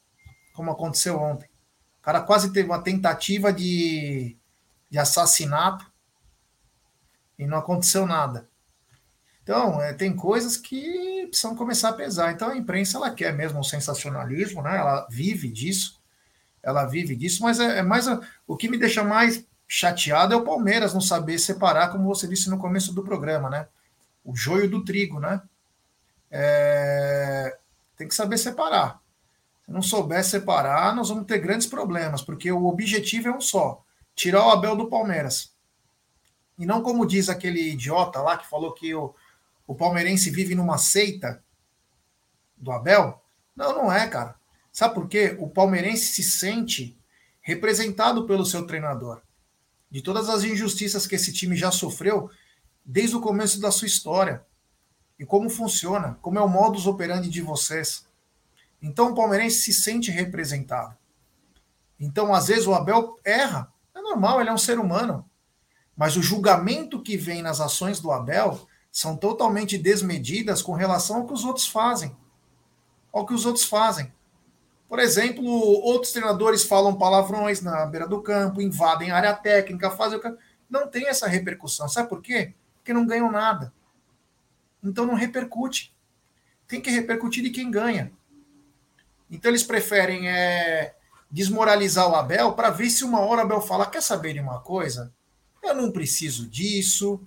como aconteceu ontem. O cara quase teve uma tentativa de, de assassinato e não aconteceu nada. Então, é, tem coisas que precisam começar a pesar. Então, a imprensa, ela quer mesmo o sensacionalismo, né? Ela vive disso. Ela vive disso, mas é, é mais... A, o que me deixa mais chateado é o Palmeiras não saber separar, como você disse no começo do programa, né? O joio do trigo, né? É, tem que saber separar não souber separar, nós vamos ter grandes problemas, porque o objetivo é um só: tirar o Abel do Palmeiras. E não como diz aquele idiota lá que falou que o, o palmeirense vive numa seita do Abel. Não, não é, cara. Sabe por quê? O palmeirense se sente representado pelo seu treinador. De todas as injustiças que esse time já sofreu desde o começo da sua história. E como funciona, como é o modus operandi de vocês. Então o palmeirense se sente representado. Então, às vezes, o Abel erra. É normal, ele é um ser humano. Mas o julgamento que vem nas ações do Abel são totalmente desmedidas com relação ao que os outros fazem. Ao que os outros fazem. Por exemplo, outros treinadores falam palavrões na beira do campo, invadem a área técnica, fazem o. Não tem essa repercussão. Sabe por quê? Porque não ganham nada. Então não repercute. Tem que repercutir de quem ganha. Então eles preferem é, desmoralizar o Abel para ver se uma hora o Abel falar: quer saber de uma coisa? Eu não preciso disso.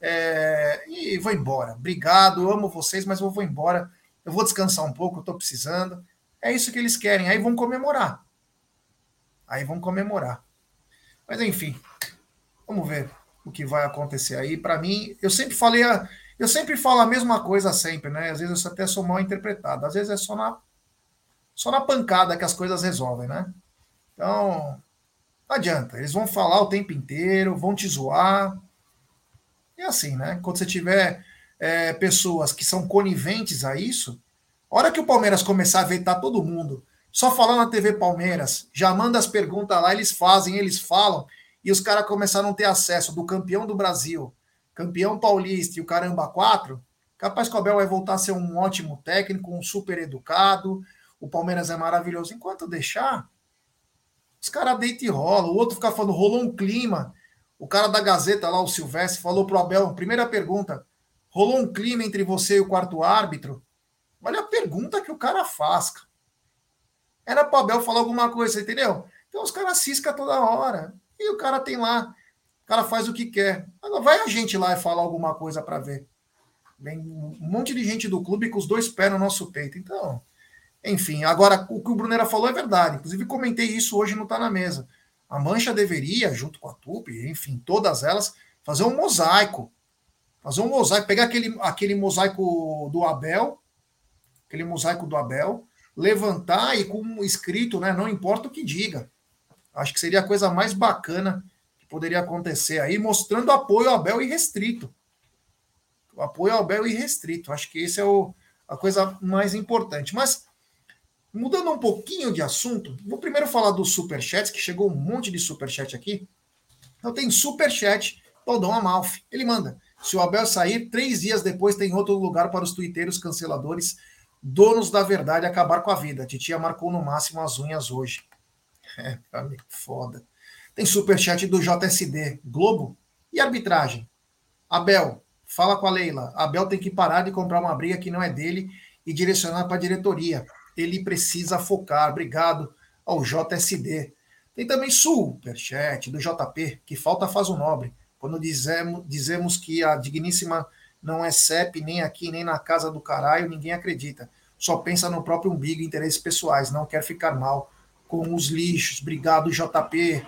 É, e vou embora. Obrigado, amo vocês, mas eu vou embora. Eu vou descansar um pouco, eu estou precisando. É isso que eles querem. Aí vão comemorar. Aí vão comemorar. Mas enfim, vamos ver o que vai acontecer aí. Para mim, eu sempre falei, a, eu sempre falo a mesma coisa sempre, né? Às vezes eu até sou mal interpretado. Às vezes é só na só na pancada que as coisas resolvem, né? Então, não adianta. Eles vão falar o tempo inteiro, vão te zoar. E assim, né? Quando você tiver é, pessoas que são coniventes a isso, a hora que o Palmeiras começar a vetar todo mundo, Só falar na TV Palmeiras, já manda as perguntas lá, eles fazem, eles falam, e os caras começaram a ter acesso do campeão do Brasil, campeão paulista e o caramba quatro, capaz que o Abel vai voltar a ser um ótimo técnico, um super educado, o Palmeiras é maravilhoso. Enquanto deixar, os caras deitam e rolam. O outro fica falando, rolou um clima. O cara da Gazeta lá, o Silvestre, falou pro Abel, primeira pergunta, rolou um clima entre você e o quarto árbitro? Olha a pergunta que o cara faz. Era pro Abel falar alguma coisa, entendeu? Então os caras ciscam toda hora. E o cara tem lá, o cara faz o que quer. Agora vai a gente lá e falar alguma coisa para ver. Vem um monte de gente do clube com os dois pés no nosso peito. Então, enfim, agora o que o Brunera falou é verdade. Inclusive, comentei isso hoje no Tá na Mesa. A Mancha deveria, junto com a Tupi, enfim, todas elas, fazer um mosaico. Fazer um mosaico, pegar aquele, aquele mosaico do Abel, aquele mosaico do Abel, levantar e com escrito, né? Não importa o que diga. Acho que seria a coisa mais bacana que poderia acontecer aí, mostrando apoio ao Abel irrestrito. O apoio ao Abel irrestrito. Acho que esse é o, a coisa mais importante. Mas, mudando um pouquinho de assunto, vou primeiro falar dos superchats, que chegou um monte de superchat aqui. Então tem superchat Aldão Amalfi. Ele manda. Se o Abel sair, três dias depois tem outro lugar para os tuiteiros canceladores, donos da verdade, acabar com a vida. A titia marcou no máximo as unhas hoje. É, foda. Tem superchat do JSD. Globo e arbitragem. Abel, fala com a Leila. Abel tem que parar de comprar uma briga que não é dele e direcionar para a diretoria. Ele precisa focar. Obrigado ao JSD. Tem também superchat do JP, que falta faz o nobre. Quando dizemos, dizemos que a digníssima não é CEP nem aqui, nem na casa do caralho, ninguém acredita. Só pensa no próprio umbigo e interesses pessoais, não quer ficar mal com os lixos. Obrigado, JP.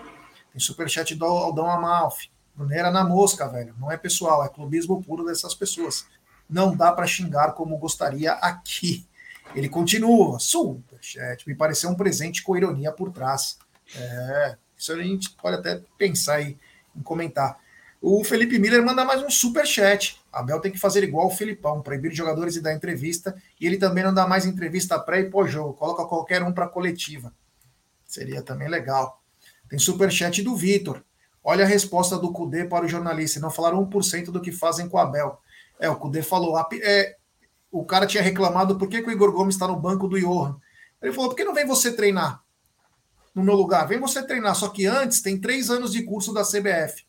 Tem superchat do Aldão Amalfi. Brunera na mosca, velho. Não é pessoal, é clubismo puro dessas pessoas. Não dá para xingar como gostaria aqui. Ele continua. Superchat. Me pareceu um presente com ironia por trás. É, isso a gente pode até pensar aí em comentar. O Felipe Miller manda mais um super chat. Abel tem que fazer igual o Felipão, proibir jogadores de dar entrevista. E ele também não dá mais entrevista pré e pós-jogo. Coloca qualquer um para coletiva. Seria também legal. Tem superchat do Vitor. Olha a resposta do Cudê para o jornalista. Não falaram 1% do que fazem com o Abel. É, o Cudê falou. É, o cara tinha reclamado por que, que o Igor Gomes está no banco do Johan. Ele falou: por que não vem você treinar no meu lugar? Vem você treinar. Só que antes tem três anos de curso da CBF.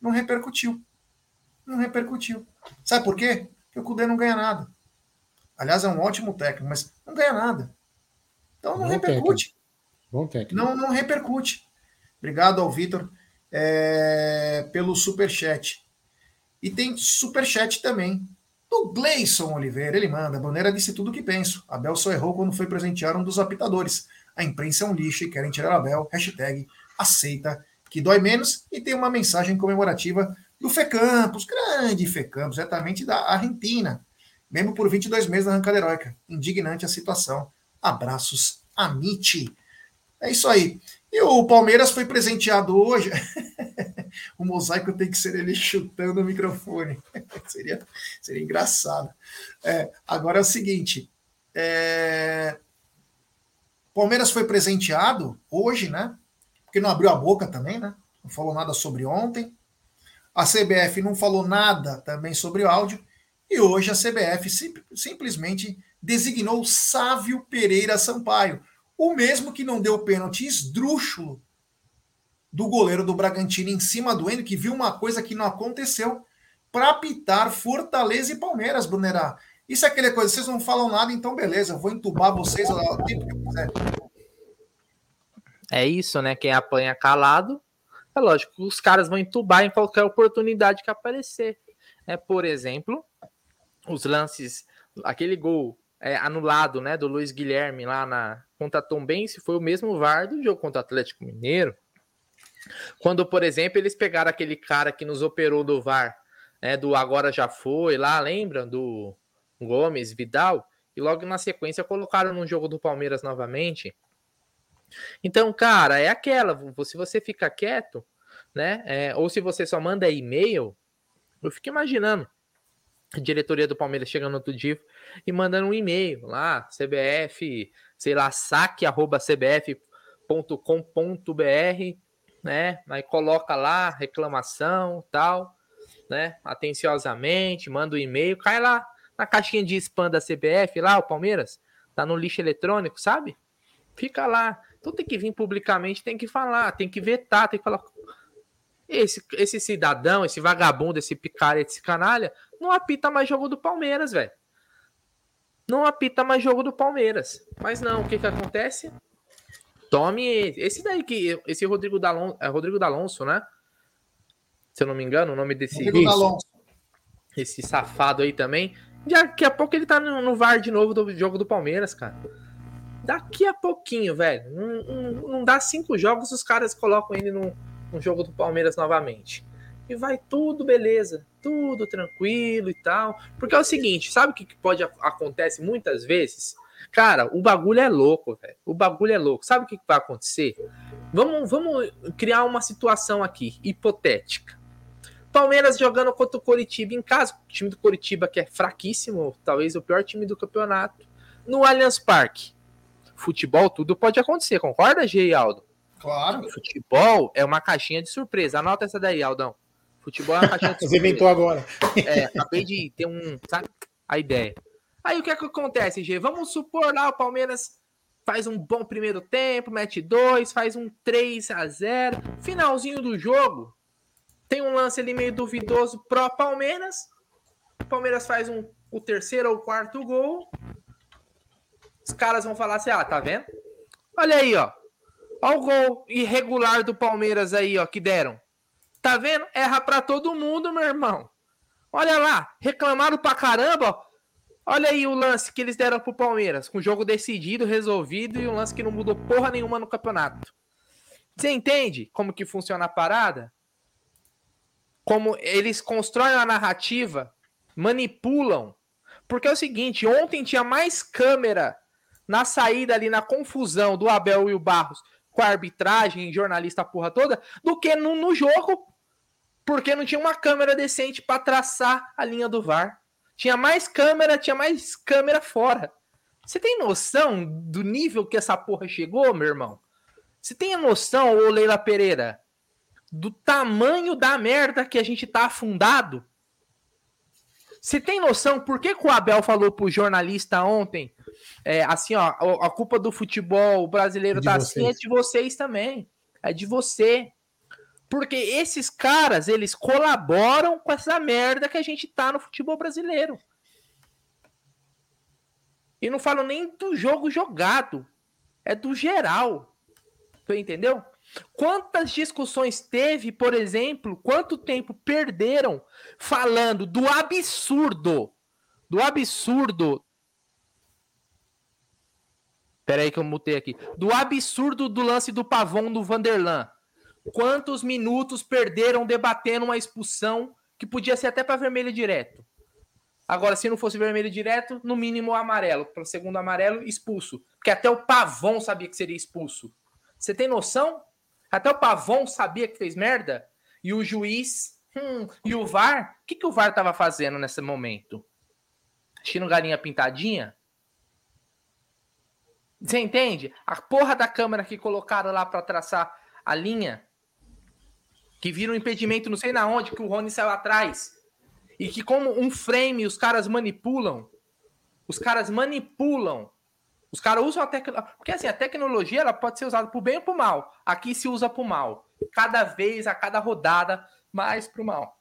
Não repercutiu. Não repercutiu. Sabe por quê? Porque o Cudê não ganha nada. Aliás, é um ótimo técnico, mas não ganha nada. Então não Bom repercute. Técnico. Bom técnico. Não, não repercute. Obrigado ao Vitor é, pelo superchat. E tem superchat também do Gleison Oliveira. Ele manda: Bandeira disse tudo o que penso. Abel só errou quando foi presentear um dos apitadores. A imprensa é um lixo e querem tirar Abel. Hashtag aceita que dói menos. E tem uma mensagem comemorativa do Fecampos, grande Fecampos, exatamente da Argentina. Mesmo por 22 meses da arrancada heróica. Indignante a situação. Abraços, Amite. É isso aí. E o Palmeiras foi presenteado hoje. o mosaico tem que ser ele chutando o microfone. seria, seria engraçado. É, agora é o seguinte: é... Palmeiras foi presenteado hoje, né? Porque não abriu a boca também, né? Não falou nada sobre ontem. A CBF não falou nada também sobre o áudio. E hoje a CBF sim, simplesmente designou Sávio Pereira Sampaio o mesmo que não deu pênalti esdrúxulo do goleiro do Bragantino em cima do Endo, que viu uma coisa que não aconteceu, para apitar Fortaleza e Palmeiras, Brunerá. Isso é aquela coisa, vocês não falam nada, então beleza, eu vou entubar vocês o tempo que eu quiser. É isso, né? Quem apanha calado, é lógico, os caras vão entubar em qualquer oportunidade que aparecer. É, por exemplo, os lances, aquele gol é, anulado, né, do Luiz Guilherme lá na contra Tom Bense foi o mesmo VAR do jogo contra o Atlético Mineiro. Quando, por exemplo, eles pegaram aquele cara que nos operou do VAR, né, do agora já foi lá, lembra do Gomes, Vidal, e logo na sequência colocaram no jogo do Palmeiras novamente. Então, cara, é aquela, se você fica quieto, né, é, ou se você só manda e-mail, eu fico imaginando diretoria do Palmeiras chegando outro dia e mandando um e-mail lá, CBF, sei lá, saque.cbf.com.br, né? Aí coloca lá reclamação, tal, né? Atenciosamente, manda o um e-mail, cai lá na caixinha de spam da CBF, lá, o Palmeiras, tá no lixo eletrônico, sabe? Fica lá. Então tem que vir publicamente, tem que falar, tem que vetar, tem que falar. Esse, esse cidadão, esse vagabundo, esse picareta, esse canalha, não apita mais jogo do Palmeiras, velho. Não apita mais jogo do Palmeiras. Mas não, o que que acontece? Tome esse daí que esse Rodrigo Dalon, é Rodrigo D'Alonso, né? Se eu não me engano, o nome desse Rodrigo D'Alonso. esse safado aí também. Daqui a pouco ele tá no, no VAR de novo do jogo do Palmeiras, cara. Daqui a pouquinho, velho. Não, não, não dá cinco jogos, os caras colocam ele no, no jogo do Palmeiras novamente. E vai tudo beleza, tudo tranquilo e tal. Porque é o seguinte, sabe o que pode acontece muitas vezes? Cara, o bagulho é louco, velho. O bagulho é louco. Sabe o que vai acontecer? Vamos, vamos criar uma situação aqui, hipotética. Palmeiras jogando contra o Coritiba em casa, o time do Coritiba que é fraquíssimo, talvez o pior time do campeonato, no Allianz Parque futebol tudo pode acontecer, concorda, G Aldo? Claro. Futebol é uma caixinha de surpresa. Anota essa daí, Aldão. Futebol é uma surpresa. Você inventou agora. É, acabei de ter um, sabe, a ideia. Aí o que é que acontece, G? Vamos supor lá o Palmeiras faz um bom primeiro tempo, mete dois, faz um 3 a 0 Finalzinho do jogo, tem um lance ali meio duvidoso pró Palmeiras. O Palmeiras faz um, o terceiro ou quarto gol. Os caras vão falar assim: ah, tá vendo? Olha aí, ó. Olha o gol irregular do Palmeiras aí, ó, que deram. Tá vendo? Erra pra todo mundo, meu irmão. Olha lá, reclamaram pra caramba. Olha aí o lance que eles deram pro Palmeiras, com o jogo decidido, resolvido e um lance que não mudou porra nenhuma no campeonato. Você entende como que funciona a parada? Como eles constroem a narrativa, manipulam. Porque é o seguinte, ontem tinha mais câmera na saída ali, na confusão do Abel e o Barros com a arbitragem, jornalista, porra toda, do que no, no jogo, porque não tinha uma câmera decente para traçar a linha do VAR. Tinha mais câmera, tinha mais câmera fora. Você tem noção do nível que essa porra chegou, meu irmão? Você tem noção, ô Leila Pereira, do tamanho da merda que a gente tá afundado? Você tem noção por que, que o Abel falou pro jornalista ontem? É, assim, ó, a culpa do futebol brasileiro é tá assim, é de vocês também. É de você. Porque esses caras, eles colaboram com essa merda que a gente tá no futebol brasileiro. E não falo nem do jogo jogado. É do geral. Tu entendeu? Quantas discussões teve, por exemplo, quanto tempo perderam falando do absurdo, do absurdo. Peraí que eu mutei aqui. Do absurdo do lance do pavão do Vanderlan. Quantos minutos perderam debatendo uma expulsão que podia ser até para vermelho direto? Agora, se não fosse vermelho direto, no mínimo amarelo. Para o segundo amarelo, expulso. Porque até o Pavão sabia que seria expulso. Você tem noção? Até o Pavon sabia que fez merda. E o juiz. Hum, e o VAR? O que, que o VAR tava fazendo nesse momento? Assistindo galinha pintadinha? Você entende? A porra da câmera que colocaram lá para traçar a linha. Que vira um impedimento, não sei na onde, que o Rony saiu atrás. E que, como um frame, os caras manipulam. Os caras manipulam os caras usam a tecnologia. Porque assim, a tecnologia ela pode ser usada o bem ou o mal. Aqui se usa o mal. Cada vez, a cada rodada, mais para o mal.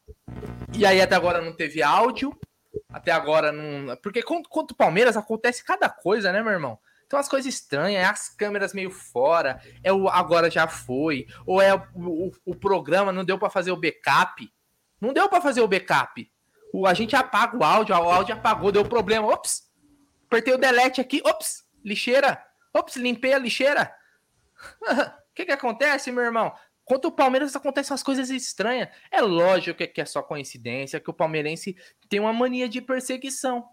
E aí até agora não teve áudio. Até agora não. Porque contra o Palmeiras acontece cada coisa, né, meu irmão? Então as coisas estranhas, é as câmeras meio fora, é o agora já foi, ou é o, o, o programa não deu para fazer o backup. Não deu para fazer o backup. O, a gente apaga o áudio, o áudio apagou, deu problema. Ops! Apertei o delete aqui, ops! lixeira. Ops, limpei a lixeira. O que, que acontece, meu irmão? Contra o Palmeiras acontecem umas coisas estranhas. É lógico que é só coincidência, que o palmeirense tem uma mania de perseguição.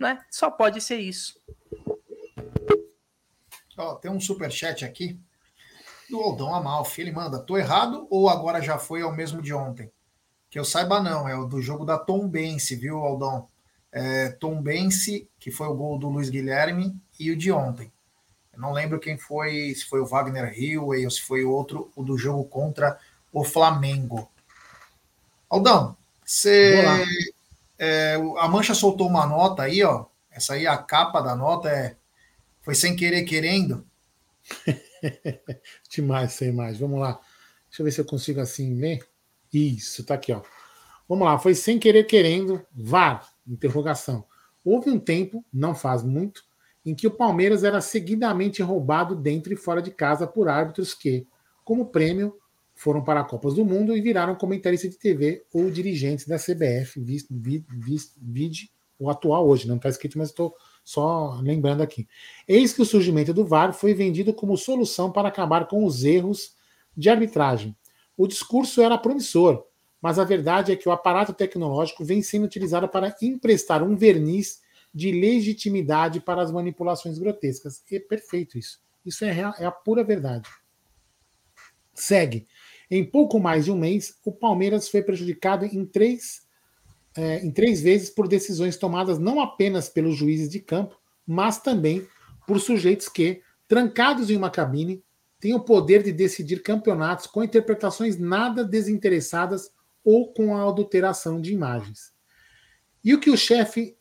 Né? Só pode ser isso. Ó, tem um super chat aqui do Aldão Amalfi. Ele manda: "Tô errado ou agora já foi ao mesmo de ontem?" Que eu saiba, não. É o do jogo da Tom Bense, viu, Aldão? É, Tom Bense, que foi o gol do Luiz Guilherme, e o de ontem. Eu não lembro quem foi, se foi o Wagner Hill ou se foi outro, o do jogo contra o Flamengo. Aldão, você. É, a Mancha soltou uma nota aí, ó. Essa aí, a capa da nota é. Foi sem querer querendo. Demais sem mais. Vamos lá. Deixa eu ver se eu consigo assim ler. Isso, tá aqui, ó. Vamos lá. Foi sem querer querendo. VAR. Interrogação. Houve um tempo, não faz muito, em que o Palmeiras era seguidamente roubado dentro e fora de casa por árbitros que, como prêmio, foram para a Copas do Mundo e viraram comentaristas de TV ou dirigentes da CBF, vide o atual hoje, não está escrito, mas estou só lembrando aqui. Eis que o surgimento do VAR foi vendido como solução para acabar com os erros de arbitragem. O discurso era promissor, mas a verdade é que o aparato tecnológico vem sendo utilizado para emprestar um verniz de legitimidade para as manipulações grotescas. É perfeito isso. Isso é, real, é a pura verdade. Segue. Em pouco mais de um mês, o Palmeiras foi prejudicado em três, é, em três vezes por decisões tomadas não apenas pelos juízes de campo, mas também por sujeitos que, trancados em uma cabine, têm o poder de decidir campeonatos com interpretações nada desinteressadas ou com a adulteração de imagens. E o que o chefe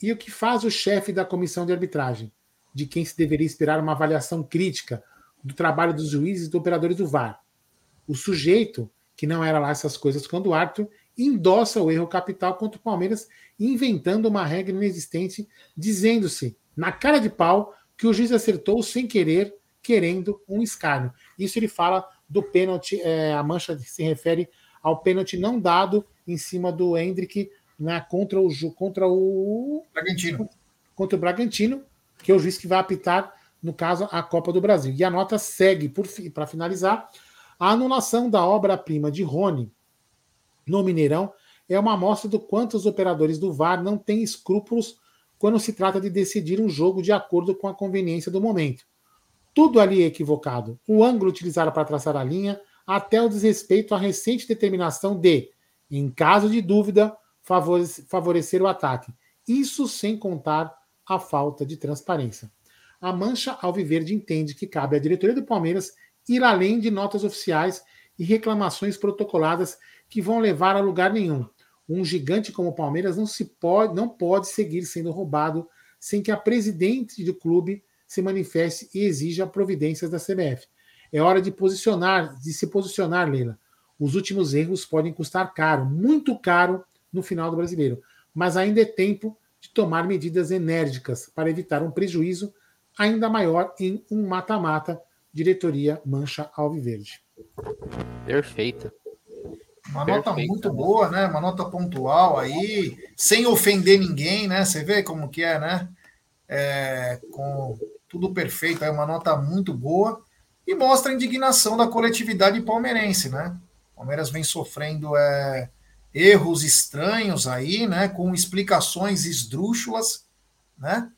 e o que faz o chefe da comissão de arbitragem, de quem se deveria esperar uma avaliação crítica do trabalho dos juízes e operadores do VAR? O sujeito, que não era lá essas coisas quando o árbitro, endossa o erro capital contra o Palmeiras, inventando uma regra inexistente, dizendo-se, na cara de pau, que o juiz acertou sem querer, querendo um escárnio. Isso ele fala do pênalti, é, a mancha se refere ao pênalti não dado em cima do Hendrick né, contra o contra o Bragantino. Contra o Bragantino, que é o juiz que vai apitar, no caso, a Copa do Brasil. E a nota segue, para finalizar, a anulação da obra-prima de Rony no Mineirão é uma amostra do quanto os operadores do VAR não têm escrúpulos quando se trata de decidir um jogo de acordo com a conveniência do momento. Tudo ali é equivocado. O ângulo utilizado para traçar a linha, até o desrespeito à recente determinação de, em caso de dúvida, favorecer o ataque. Isso sem contar a falta de transparência. A Mancha Alviverde entende que cabe à diretoria do Palmeiras ir além de notas oficiais e reclamações protocoladas que vão levar a lugar nenhum. Um gigante como o Palmeiras não se pode, não pode seguir sendo roubado sem que a presidente do clube se manifeste e exija providências da CBF. É hora de posicionar, de se posicionar, Leila. Os últimos erros podem custar caro, muito caro no final do brasileiro, mas ainda é tempo de tomar medidas enérgicas para evitar um prejuízo ainda maior em um mata-mata diretoria Mancha Alviverde. Perfeito. Uma nota muito boa, né? Uma nota pontual aí, sem ofender ninguém, né? Você vê como que é, né? É, com tudo perfeito, é uma nota muito boa e mostra a indignação da coletividade palmeirense, né? O Palmeiras vem sofrendo é, erros estranhos aí, né, com explicações esdrúxulas, né?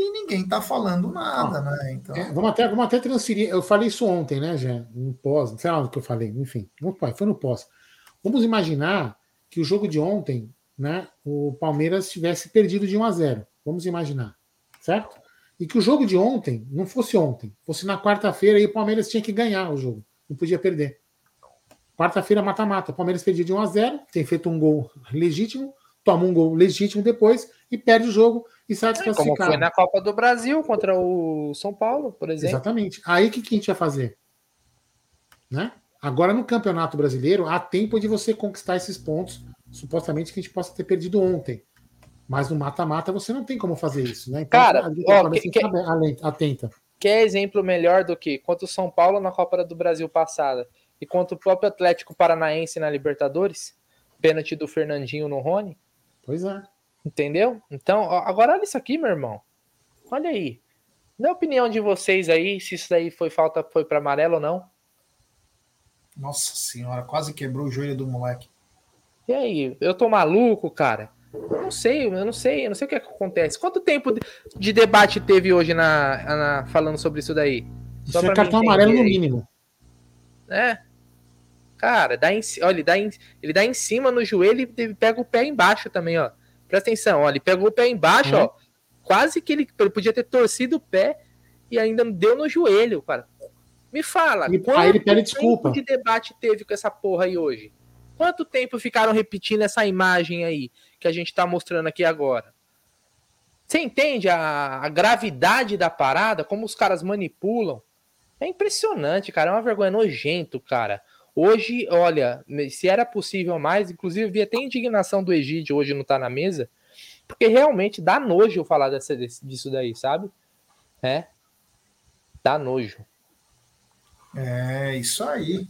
E ninguém está falando nada, né? Então... É, vamos, até, vamos até transferir. Eu falei isso ontem, né, Jé? No pós, não sei lá o que eu falei, enfim. Foi no pós. Vamos imaginar que o jogo de ontem, né, o Palmeiras tivesse perdido de 1 a 0. Vamos imaginar, certo? E que o jogo de ontem não fosse ontem, fosse na quarta-feira e o Palmeiras tinha que ganhar o jogo, não podia perder. Quarta-feira, mata-mata. Palmeiras perdia de 1 a 0 tem feito um gol legítimo, toma um gol legítimo depois e perde o jogo e sai desclassificado. Como foi na Copa do Brasil contra o São Paulo, por exemplo. Exatamente. Aí o que, que a gente vai fazer? Né? Agora no Campeonato Brasileiro há tempo de você conquistar esses pontos, supostamente que a gente possa ter perdido ontem. Mas no mata-mata você não tem como fazer isso, né? Então, Cara, ó, que, que, atenta. Quer exemplo melhor do que contra o São Paulo na Copa do Brasil passada? E contra o próprio Atlético Paranaense na Libertadores, pênalti do Fernandinho no Rony. Pois é. Entendeu? Então, agora olha isso aqui, meu irmão. Olha aí. Na opinião de vocês aí, se isso daí foi falta, foi para amarelo ou não? Nossa senhora, quase quebrou o joelho do moleque. E aí, eu tô maluco, cara? Eu não sei, eu não sei, eu não sei o que, é que acontece. Quanto tempo de debate teve hoje na, na falando sobre isso daí? Isso é cartão amarelo no mínimo. É. Cara, dá em, olha, ele dá, em, ele dá em cima no joelho e pega o pé embaixo também, ó. Presta atenção, ó, ele pegou o pé embaixo, uhum. ó. Quase que ele, ele, podia ter torcido o pé e ainda deu no joelho, cara. Me fala, e, aí ele pede desculpa. de debate teve com essa porra aí hoje? Quanto tempo ficaram repetindo essa imagem aí que a gente tá mostrando aqui agora? Você entende a, a gravidade da parada? Como os caras manipulam? É impressionante, cara. É uma vergonha nojento, cara. Hoje, olha, se era possível mais, inclusive vi até indignação do Egídio hoje não tá na mesa, porque realmente dá nojo eu falar dessa, disso daí, sabe? É. Dá nojo. É, isso aí.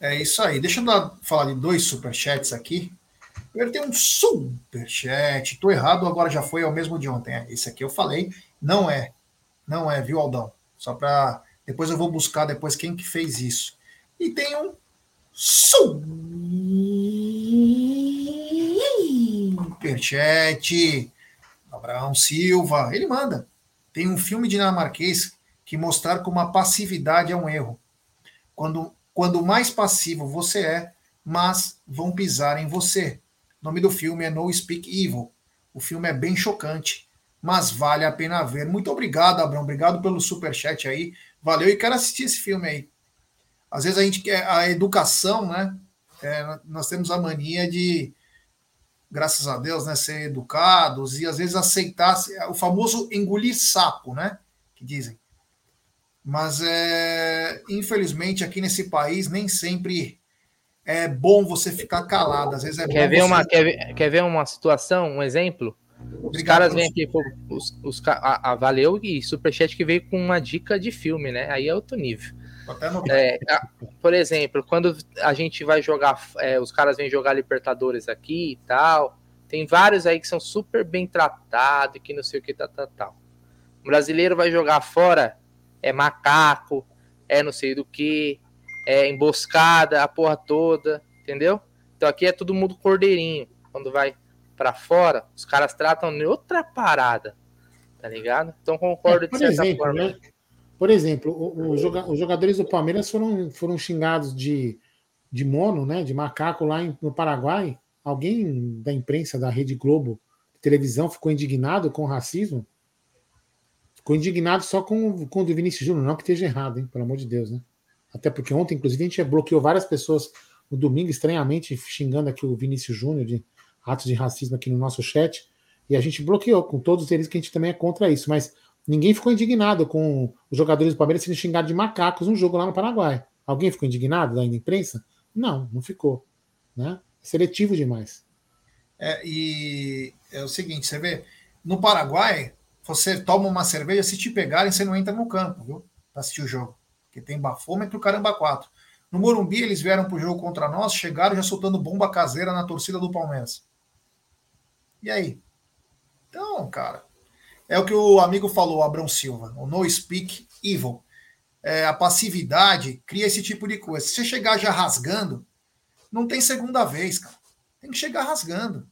É isso aí. Deixa eu dar, falar de dois superchats aqui. Ele tem um superchat. Tô errado, agora já foi, é o mesmo de ontem. É, esse aqui eu falei. Não é. Não é, viu, Aldão? Só para Depois eu vou buscar depois quem que fez isso. E tem um superchat. Abraão Silva. Ele manda. Tem um filme dinamarquês que mostrar como a passividade é um erro. Quando, quando mais passivo você é, mas vão pisar em você. O nome do filme é No Speak Evil. O filme é bem chocante, mas vale a pena ver. Muito obrigado, Abrão. Obrigado pelo super chat aí. Valeu e quero assistir esse filme aí. Às vezes a gente quer a educação, né? É, nós temos a mania de, graças a Deus, né, ser educados e às vezes aceitar o famoso engolir sapo, né? Que dizem. Mas é, infelizmente aqui nesse país nem sempre é bom você ficar calado. Às vezes é quer ver você... uma quer ver, quer ver uma situação, um exemplo? Obrigado os caras vêm aqui, os, os, a, a Valeu e Superchat que veio com uma dica de filme, né? Aí é outro nível. É, por exemplo, quando a gente vai jogar, é, os caras vêm jogar Libertadores aqui e tal, tem vários aí que são super bem tratados, que não sei o que, tal, tal, tal. O brasileiro vai jogar fora, é macaco, é não sei do que, é emboscada, a porra toda, entendeu? Então aqui é todo mundo cordeirinho. Quando vai para fora, os caras tratam de outra parada, tá ligado? Então concordo é, de certa exemplo, forma. Né? Por exemplo, o, o joga, os jogadores do Palmeiras foram, foram xingados de, de mono, né? De macaco lá em, no Paraguai. Alguém da imprensa da Rede Globo televisão ficou indignado com o racismo? Ficou indignado só com, com o do Vinícius Júnior, não que esteja errado, hein? Pelo amor de Deus, né? Até porque ontem, inclusive, a gente bloqueou várias pessoas no domingo, estranhamente, xingando aqui o Vinícius Júnior de atos de racismo aqui no nosso chat. E a gente bloqueou com todos eles, que a gente também é contra isso. Mas ninguém ficou indignado com os jogadores do Palmeiras sendo xingados de macacos num jogo lá no Paraguai. Alguém ficou indignado da imprensa? Não, não ficou. Né? É seletivo demais. É, e é o seguinte, você vê, no Paraguai, você toma uma cerveja, se te pegarem, você não entra no campo, viu? Pra assistir o jogo que tem bafômetro caramba 4. No Morumbi, eles vieram para o jogo contra nós, chegaram já soltando bomba caseira na torcida do Palmeiras. E aí? Então, cara, é o que o amigo falou, Abrão Silva, o no speak evil. É, a passividade cria esse tipo de coisa. Se você chegar já rasgando, não tem segunda vez, cara. Tem que chegar rasgando.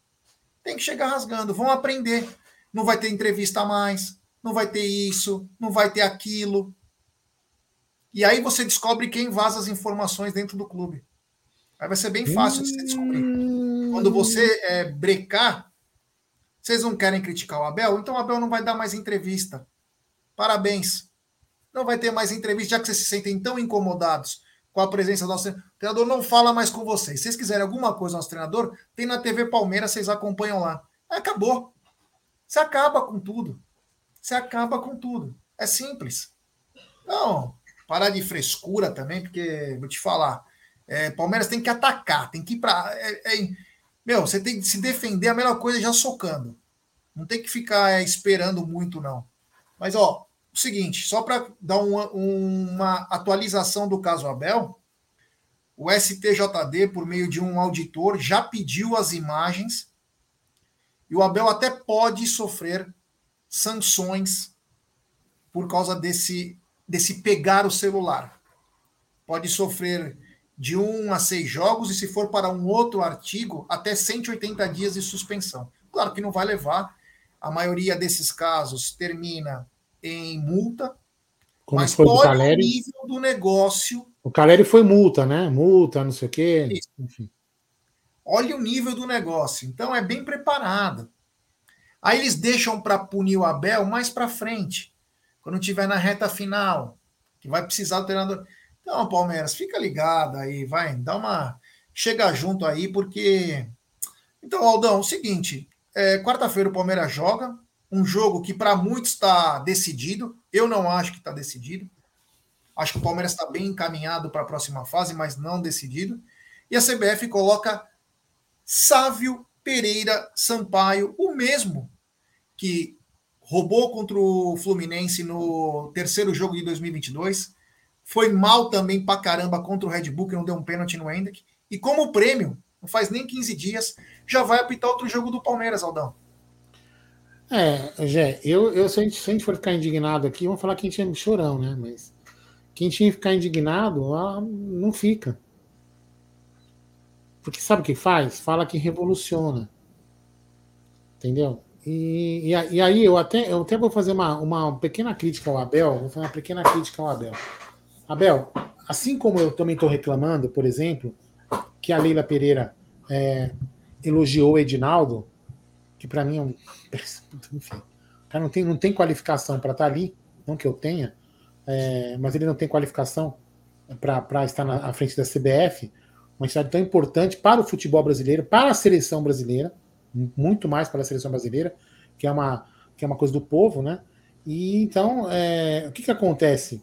Tem que chegar rasgando. Vão aprender. Não vai ter entrevista mais, não vai ter isso, não vai ter aquilo. E aí você descobre quem vaza as informações dentro do clube. Aí vai ser bem fácil de você descobrir. Quando você é, brecar, vocês não querem criticar o Abel, então o Abel não vai dar mais entrevista. Parabéns. Não vai ter mais entrevista, já que vocês se sentem tão incomodados com a presença do nosso treinador. Não fala mais com vocês. Se vocês quiserem alguma coisa do nosso treinador, tem na TV Palmeiras, vocês acompanham lá. Acabou. Você acaba com tudo. Você acaba com tudo. É simples. Não, parar de frescura também, porque vou te falar, é, Palmeiras tem que atacar, tem que ir para. É, é, meu, você tem que se defender a melhor coisa é já socando. Não tem que ficar é, esperando muito, não. Mas, ó, o seguinte, só para dar uma, uma atualização do caso Abel, o STJD, por meio de um auditor, já pediu as imagens e o Abel até pode sofrer sanções por causa desse desse pegar o celular. Pode sofrer de um a seis jogos e, se for para um outro artigo, até 180 dias de suspensão. Claro que não vai levar, a maioria desses casos termina em multa, Como mas pode o nível do negócio O Caleri foi multa, né? Multa, não sei o quê. Isso. Enfim. Olha o nível do negócio. Então é bem preparado. Aí eles deixam para punir o Abel mais para frente, quando tiver na reta final, que vai precisar do treinador. Então, Palmeiras, fica ligado aí, vai, dá uma. Chega junto aí, porque. Então, Aldão, é o seguinte: é, quarta-feira o Palmeiras joga, um jogo que para muitos está decidido. Eu não acho que está decidido. Acho que o Palmeiras está bem encaminhado para a próxima fase, mas não decidido. E a CBF coloca Sávio Pereira Sampaio, o mesmo que roubou contra o Fluminense no terceiro jogo de 2022, foi mal também pra caramba contra o Red Bull, que não deu um pênalti no Hendrick, e como prêmio, não faz nem 15 dias, já vai apitar outro jogo do Palmeiras, Aldão. É, Jé, eu, eu se, a gente, se a gente for ficar indignado aqui, vamos falar que a gente é chorão, né? Mas quem tinha que ficar indignado, ah, não fica. Porque sabe o que faz? Fala que revoluciona. Entendeu? E, e, e, aí eu até, eu até vou fazer uma, uma pequena crítica ao Abel. Vou fazer uma pequena crítica ao Abel. Abel, assim como eu também estou reclamando, por exemplo, que a Leila Pereira é, elogiou o Edinaldo, que para mim é um. Enfim, cara não tem, não tem qualificação para estar tá ali, não que eu tenha, é, mas ele não tem qualificação para estar na, à frente da CBF uma entidade tão importante para o futebol brasileiro, para a seleção brasileira, muito mais para a seleção brasileira, que é uma, que é uma coisa do povo, né? E então, é, o que, que acontece?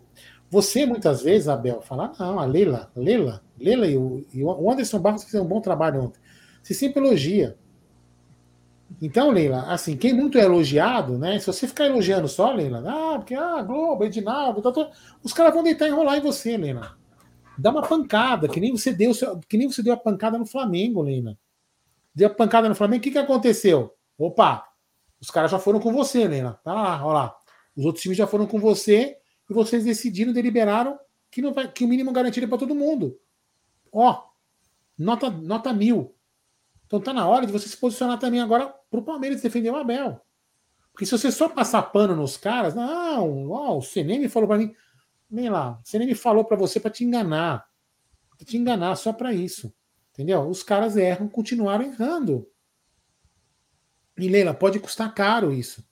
Você, muitas vezes, Abel, fala, não, a Leila, Leila, Leila e o, e o Anderson Barros fizeram um bom trabalho ontem. Você sempre elogia. Então, Leila, assim, quem muito é elogiado, né? Se você ficar elogiando só, Leila, ah, porque, ah, Globo, Edinaldo, tá, tá, os caras vão deitar e enrolar em você, Leila. Dá uma pancada, que nem você deu, que nem você deu a pancada no Flamengo, Lena. Deu a pancada no Flamengo, o que, que aconteceu? Opa, os caras já foram com você, Lena. Tá lá, olha lá. Os outros times já foram com você e vocês decidiram, deliberaram que, não vai, que o mínimo garantido é para todo mundo. Ó, nota, nota mil. Então tá na hora de você se posicionar também agora pro Palmeiras defender o Abel. Porque se você só passar pano nos caras, não, ó, o CNM falou para mim nem lá. Você nem me falou para você para te enganar. Pra te enganar só para isso. Entendeu? Os caras erram, continuaram errando. E Leila, pode custar caro isso.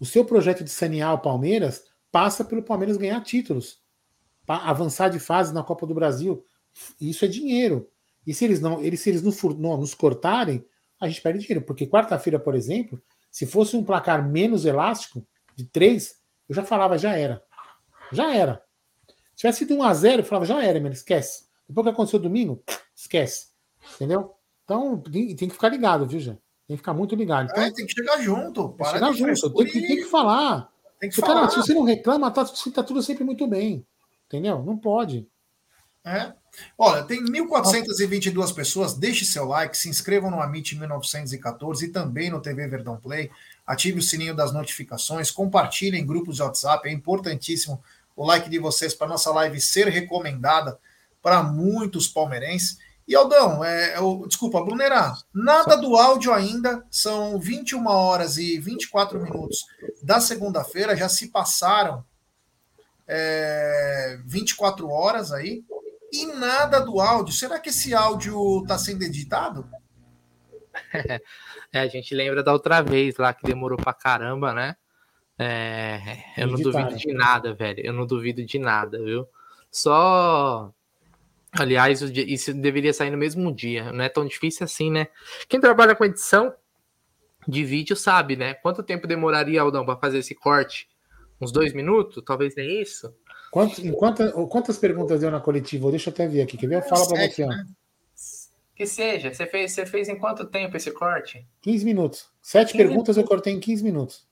O seu projeto de sanear o Palmeiras passa pelo Palmeiras ganhar títulos. Para avançar de fase na Copa do Brasil. Isso é dinheiro. E se eles não, eles, se eles não, nos cortarem, a gente perde dinheiro. Porque quarta-feira, por exemplo, se fosse um placar menos elástico, de três, eu já falava, já era. Já era. Se tivesse sido 1x0, eu falava, já era, mano, esquece. Depois que aconteceu domingo, esquece. Entendeu? Então, tem, tem que ficar ligado, viu, Jé? Tem que ficar muito ligado. Então, é, tem que chegar junto. Tem que chegar junto. Tem que, tem que falar. Tem que se, falar. Cara, se você não reclama, tá, tá tudo sempre muito bem. Entendeu? Não pode. É. Olha, tem 1.422 pessoas. Deixe seu like, se inscrevam no Amit 1914 e também no TV Verdão Play. Ative o sininho das notificações, compartilhem em grupos de WhatsApp, é importantíssimo o like de vocês para nossa live ser recomendada para muitos palmeirenses. E Aldão, é, é, desculpa, Brunera, nada do áudio ainda, são 21 horas e 24 minutos da segunda-feira, já se passaram é, 24 horas aí, e nada do áudio. Será que esse áudio está sendo editado? É, a gente lembra da outra vez lá que demorou pra caramba, né? É, eu não duvido de nada, velho. Eu não duvido de nada, viu? Só. Aliás, isso deveria sair no mesmo dia. Não é tão difícil assim, né? Quem trabalha com edição de vídeo sabe, né? Quanto tempo demoraria, Aldão, para fazer esse corte? Uns dois minutos? Talvez nem isso. Quanto, quantas, quantas perguntas deu na coletiva? Deixa eu até ver aqui. Quer ver? Eu falo para você. Né? Que seja. Você fez, você fez em quanto tempo esse corte? 15 minutos. Sete 15 perguntas minutos. eu cortei em 15 minutos.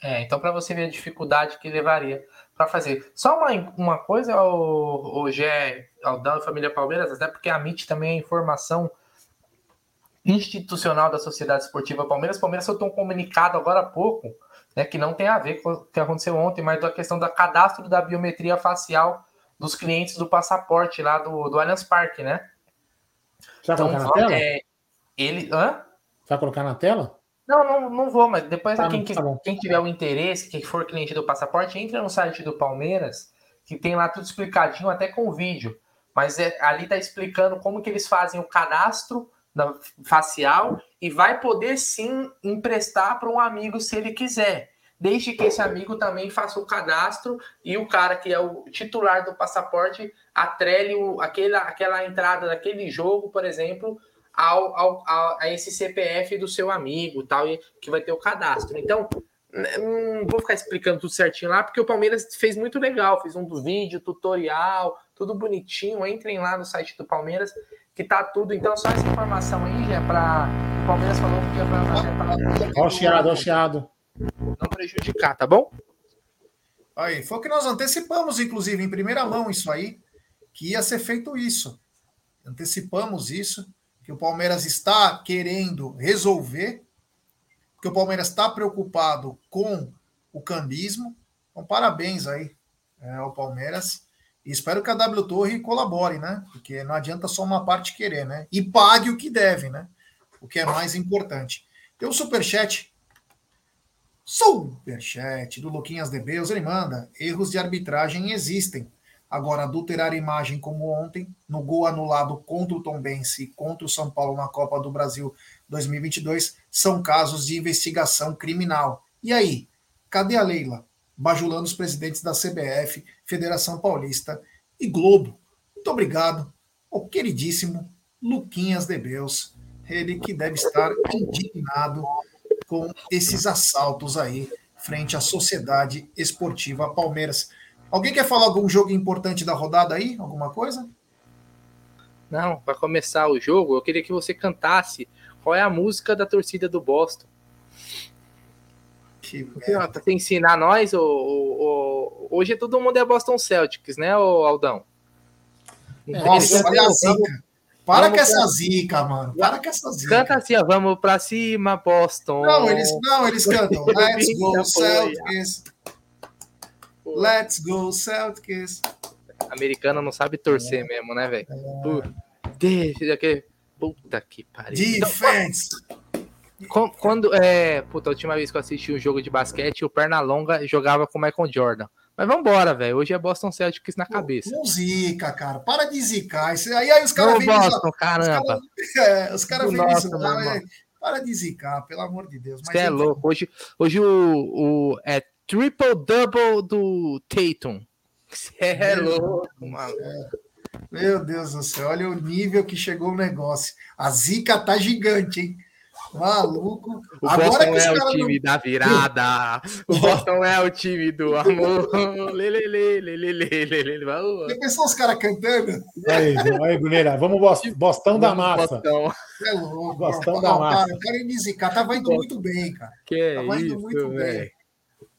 É, então para você ver a dificuldade que levaria para fazer. Só uma, uma coisa, o, o Gé, Aldão e Família Palmeiras, até porque a MIT também é informação institucional da Sociedade Esportiva Palmeiras. Palmeiras soltou um comunicado agora há pouco, né, que não tem a ver com o que aconteceu ontem, mas da questão do cadastro da biometria facial dos clientes do passaporte lá do, do Allianz Parque, né? Você vai então, colocar na tela? É, ele, hã? Vai colocar na tela? Não, não, não vou, mas depois tá, quem, tá quem, tiver o interesse, quem for cliente do passaporte, entra no site do Palmeiras, que tem lá tudo explicadinho, até com vídeo. mas é, ali está explicando como que eles fazem o cadastro da, facial e vai poder sim emprestar para um amigo se ele quiser desde que esse amigo também faça o cadastro e o cara que é o titular do passaporte atrele o, aquela, aquela entrada daquele jogo, por exemplo, ao, ao, ao, a esse CPF do seu amigo, tal, e que vai ter o cadastro. Então, né, não vou ficar explicando tudo certinho lá, porque o Palmeiras fez muito legal, fez um vídeo, tutorial, tudo bonitinho. Entrem lá no site do Palmeiras, que tá tudo. Então, só essa informação aí já é para. O Palmeiras falou que é para. Olha o chiado, olha o chiado não prejudicar, tá bom? Aí, foi o que nós antecipamos, inclusive, em primeira mão, isso aí, que ia ser feito isso. Antecipamos isso, que o Palmeiras está querendo resolver, que o Palmeiras está preocupado com o cambismo. Então, parabéns aí é, ao Palmeiras. E espero que a W Torre colabore, né? Porque não adianta só uma parte querer, né? E pague o que deve, né? O que é mais importante. Tem um superchat Superchat do Luquinhas de Beus, ele manda. Erros de arbitragem existem. Agora, adulterar imagem como ontem, no gol anulado contra o Tombense e contra o São Paulo na Copa do Brasil 2022, são casos de investigação criminal. E aí, cadê a Leila? Bajulando os presidentes da CBF, Federação Paulista e Globo. Muito obrigado ao queridíssimo Luquinhas de Beus, ele que deve estar indignado com esses assaltos aí frente à Sociedade Esportiva Palmeiras. Alguém quer falar algum jogo importante da rodada aí? Alguma coisa? Não, para começar o jogo, eu queria que você cantasse qual é a música da torcida do Boston. Que Para ensinar nós, o, o, o, hoje todo mundo é Boston Celtics, né, Aldão? Nossa, olha a zica. Para com essa zica, mano. Para com essa zica. Canta assim, ó. Vamos pra cima, Boston. Não, eles, não, eles cantam. Let's go, Celtics. Let's go, Celtics. Americano não sabe torcer é. mesmo, né, velho? É. Puta que pariu. Defense. Então, quando, é, puta, a última vez que eu assisti um jogo de basquete, o Pernalonga jogava com o Michael Jordan. Mas vambora, velho. Hoje é Boston Celtics na cabeça. Não zica, cara. Para de zicar. Isso, aí, aí os caras vêm. Boston, caramba. Os caras vêm é, Para de zicar, pelo amor de Deus. Você é louco. Hoje, hoje o, o é triple-double do Tatum. Você é louco, mano. É. Meu Deus do céu, olha o nível que chegou o negócio. A zica tá gigante, hein? Maluco. O Agora Boston é o time não... da virada. O Boston é o time do amor. Lele, lele, lele, lele. Tem pensou os caras cantando? Aí, aí, Guneira, vamos Bostão da massa. Bostão. É louco. Bostão da massa. Cara, eu quero musicar. Tava indo muito bem, cara. Que Tava indo muito véio. bem.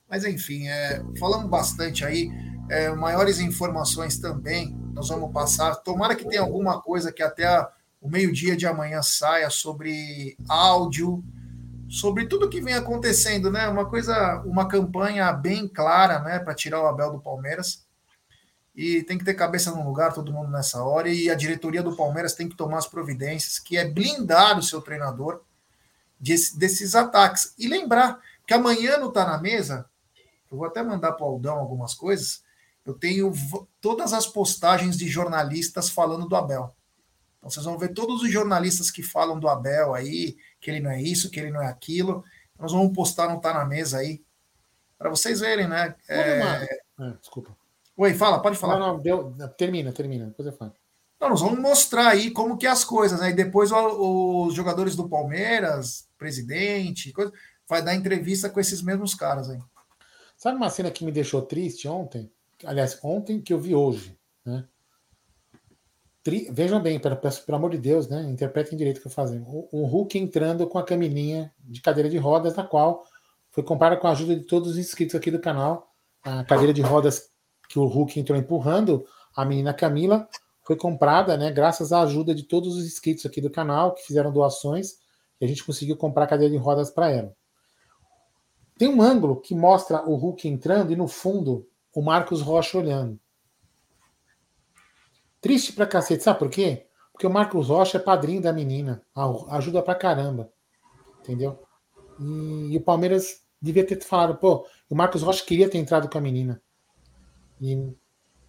Mas enfim, é, falamos bastante aí. É, maiores informações também nós vamos passar. Tomara que tenha alguma coisa que até a o meio-dia de amanhã saia sobre áudio, sobre tudo que vem acontecendo, né? Uma coisa, uma campanha bem clara, né, para tirar o Abel do Palmeiras. E tem que ter cabeça no lugar, todo mundo nessa hora. E a diretoria do Palmeiras tem que tomar as providências, que é blindar o seu treinador desse, desses ataques. E lembrar que amanhã não está na mesa, eu vou até mandar para o Aldão algumas coisas. Eu tenho todas as postagens de jornalistas falando do Abel. Então vocês vão ver todos os jornalistas que falam do Abel aí, que ele não é isso, que ele não é aquilo. Nós vamos postar não tá na mesa aí, para vocês verem, né? É... É, desculpa. Oi, fala, pode falar. Não, não, deu... termina, termina, depois eu falo. Não, nós vamos mostrar aí como que é as coisas, né? E depois os jogadores do Palmeiras, presidente, coisa, vai dar entrevista com esses mesmos caras aí. Sabe uma cena que me deixou triste ontem? Aliás, ontem que eu vi hoje, né? Tri... Vejam bem, pelo, pelo amor de Deus, né? Interpretem direito o que eu fazendo. O, Hulk entrando com a camininha de cadeira de rodas, na qual foi comprada com a ajuda de todos os inscritos aqui do canal. A cadeira de rodas que o Hulk entrou empurrando, a menina Camila, foi comprada, né? Graças à ajuda de todos os inscritos aqui do canal que fizeram doações e a gente conseguiu comprar a cadeira de rodas para ela. Tem um ângulo que mostra o Hulk entrando e no fundo o Marcos Rocha olhando. Triste pra cacete, sabe por quê? Porque o Marcos Rocha é padrinho da menina, ajuda pra caramba, entendeu? E, e o Palmeiras devia ter falado, pô, o Marcos Rocha queria ter entrado com a menina. E o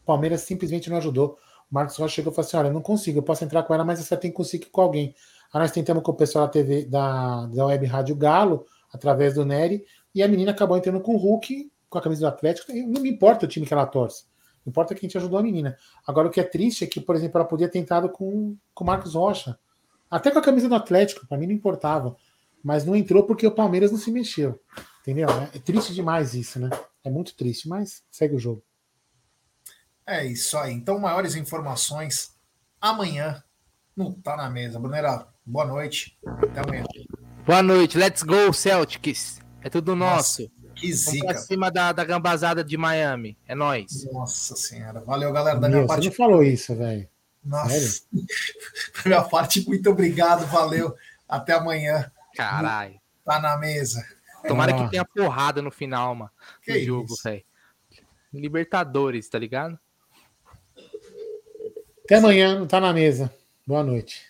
Palmeiras simplesmente não ajudou. O Marcos Rocha chegou e falou assim: olha, não consigo, eu posso entrar com ela, mas você tem que conseguir com alguém. Aí nós tentamos com o pessoal da TV da, da Web Rádio Galo, através do Nery, e a menina acabou entrando com o Hulk, com a camisa do Atlético. Não me importa o time que ela torce. Não importa que a gente ajudou a menina. Agora, o que é triste é que, por exemplo, ela podia ter entrado com o Marcos Rocha. Até com a camisa do Atlético, para mim não importava. Mas não entrou porque o Palmeiras não se mexeu. Entendeu? É triste demais isso, né? É muito triste, mas segue o jogo. É isso aí. Então, maiores informações amanhã não Tá na Mesa. Brunera, boa noite. Até amanhã. Boa noite. Let's go, Celtics. É tudo nosso. Nossa. Que zica. Vamos cima da, da gambazada de Miami. É nóis. Nossa senhora. Valeu, galera. Da minha Meu, parte. Você não falou isso, velho. Nossa. da minha parte, muito obrigado. Valeu. Até amanhã. Caralho. Tá na mesa. Tomara ah. que tenha porrada no final, mano. Que do jogo, velho. Libertadores, tá ligado? Até amanhã, não tá na mesa. Boa noite.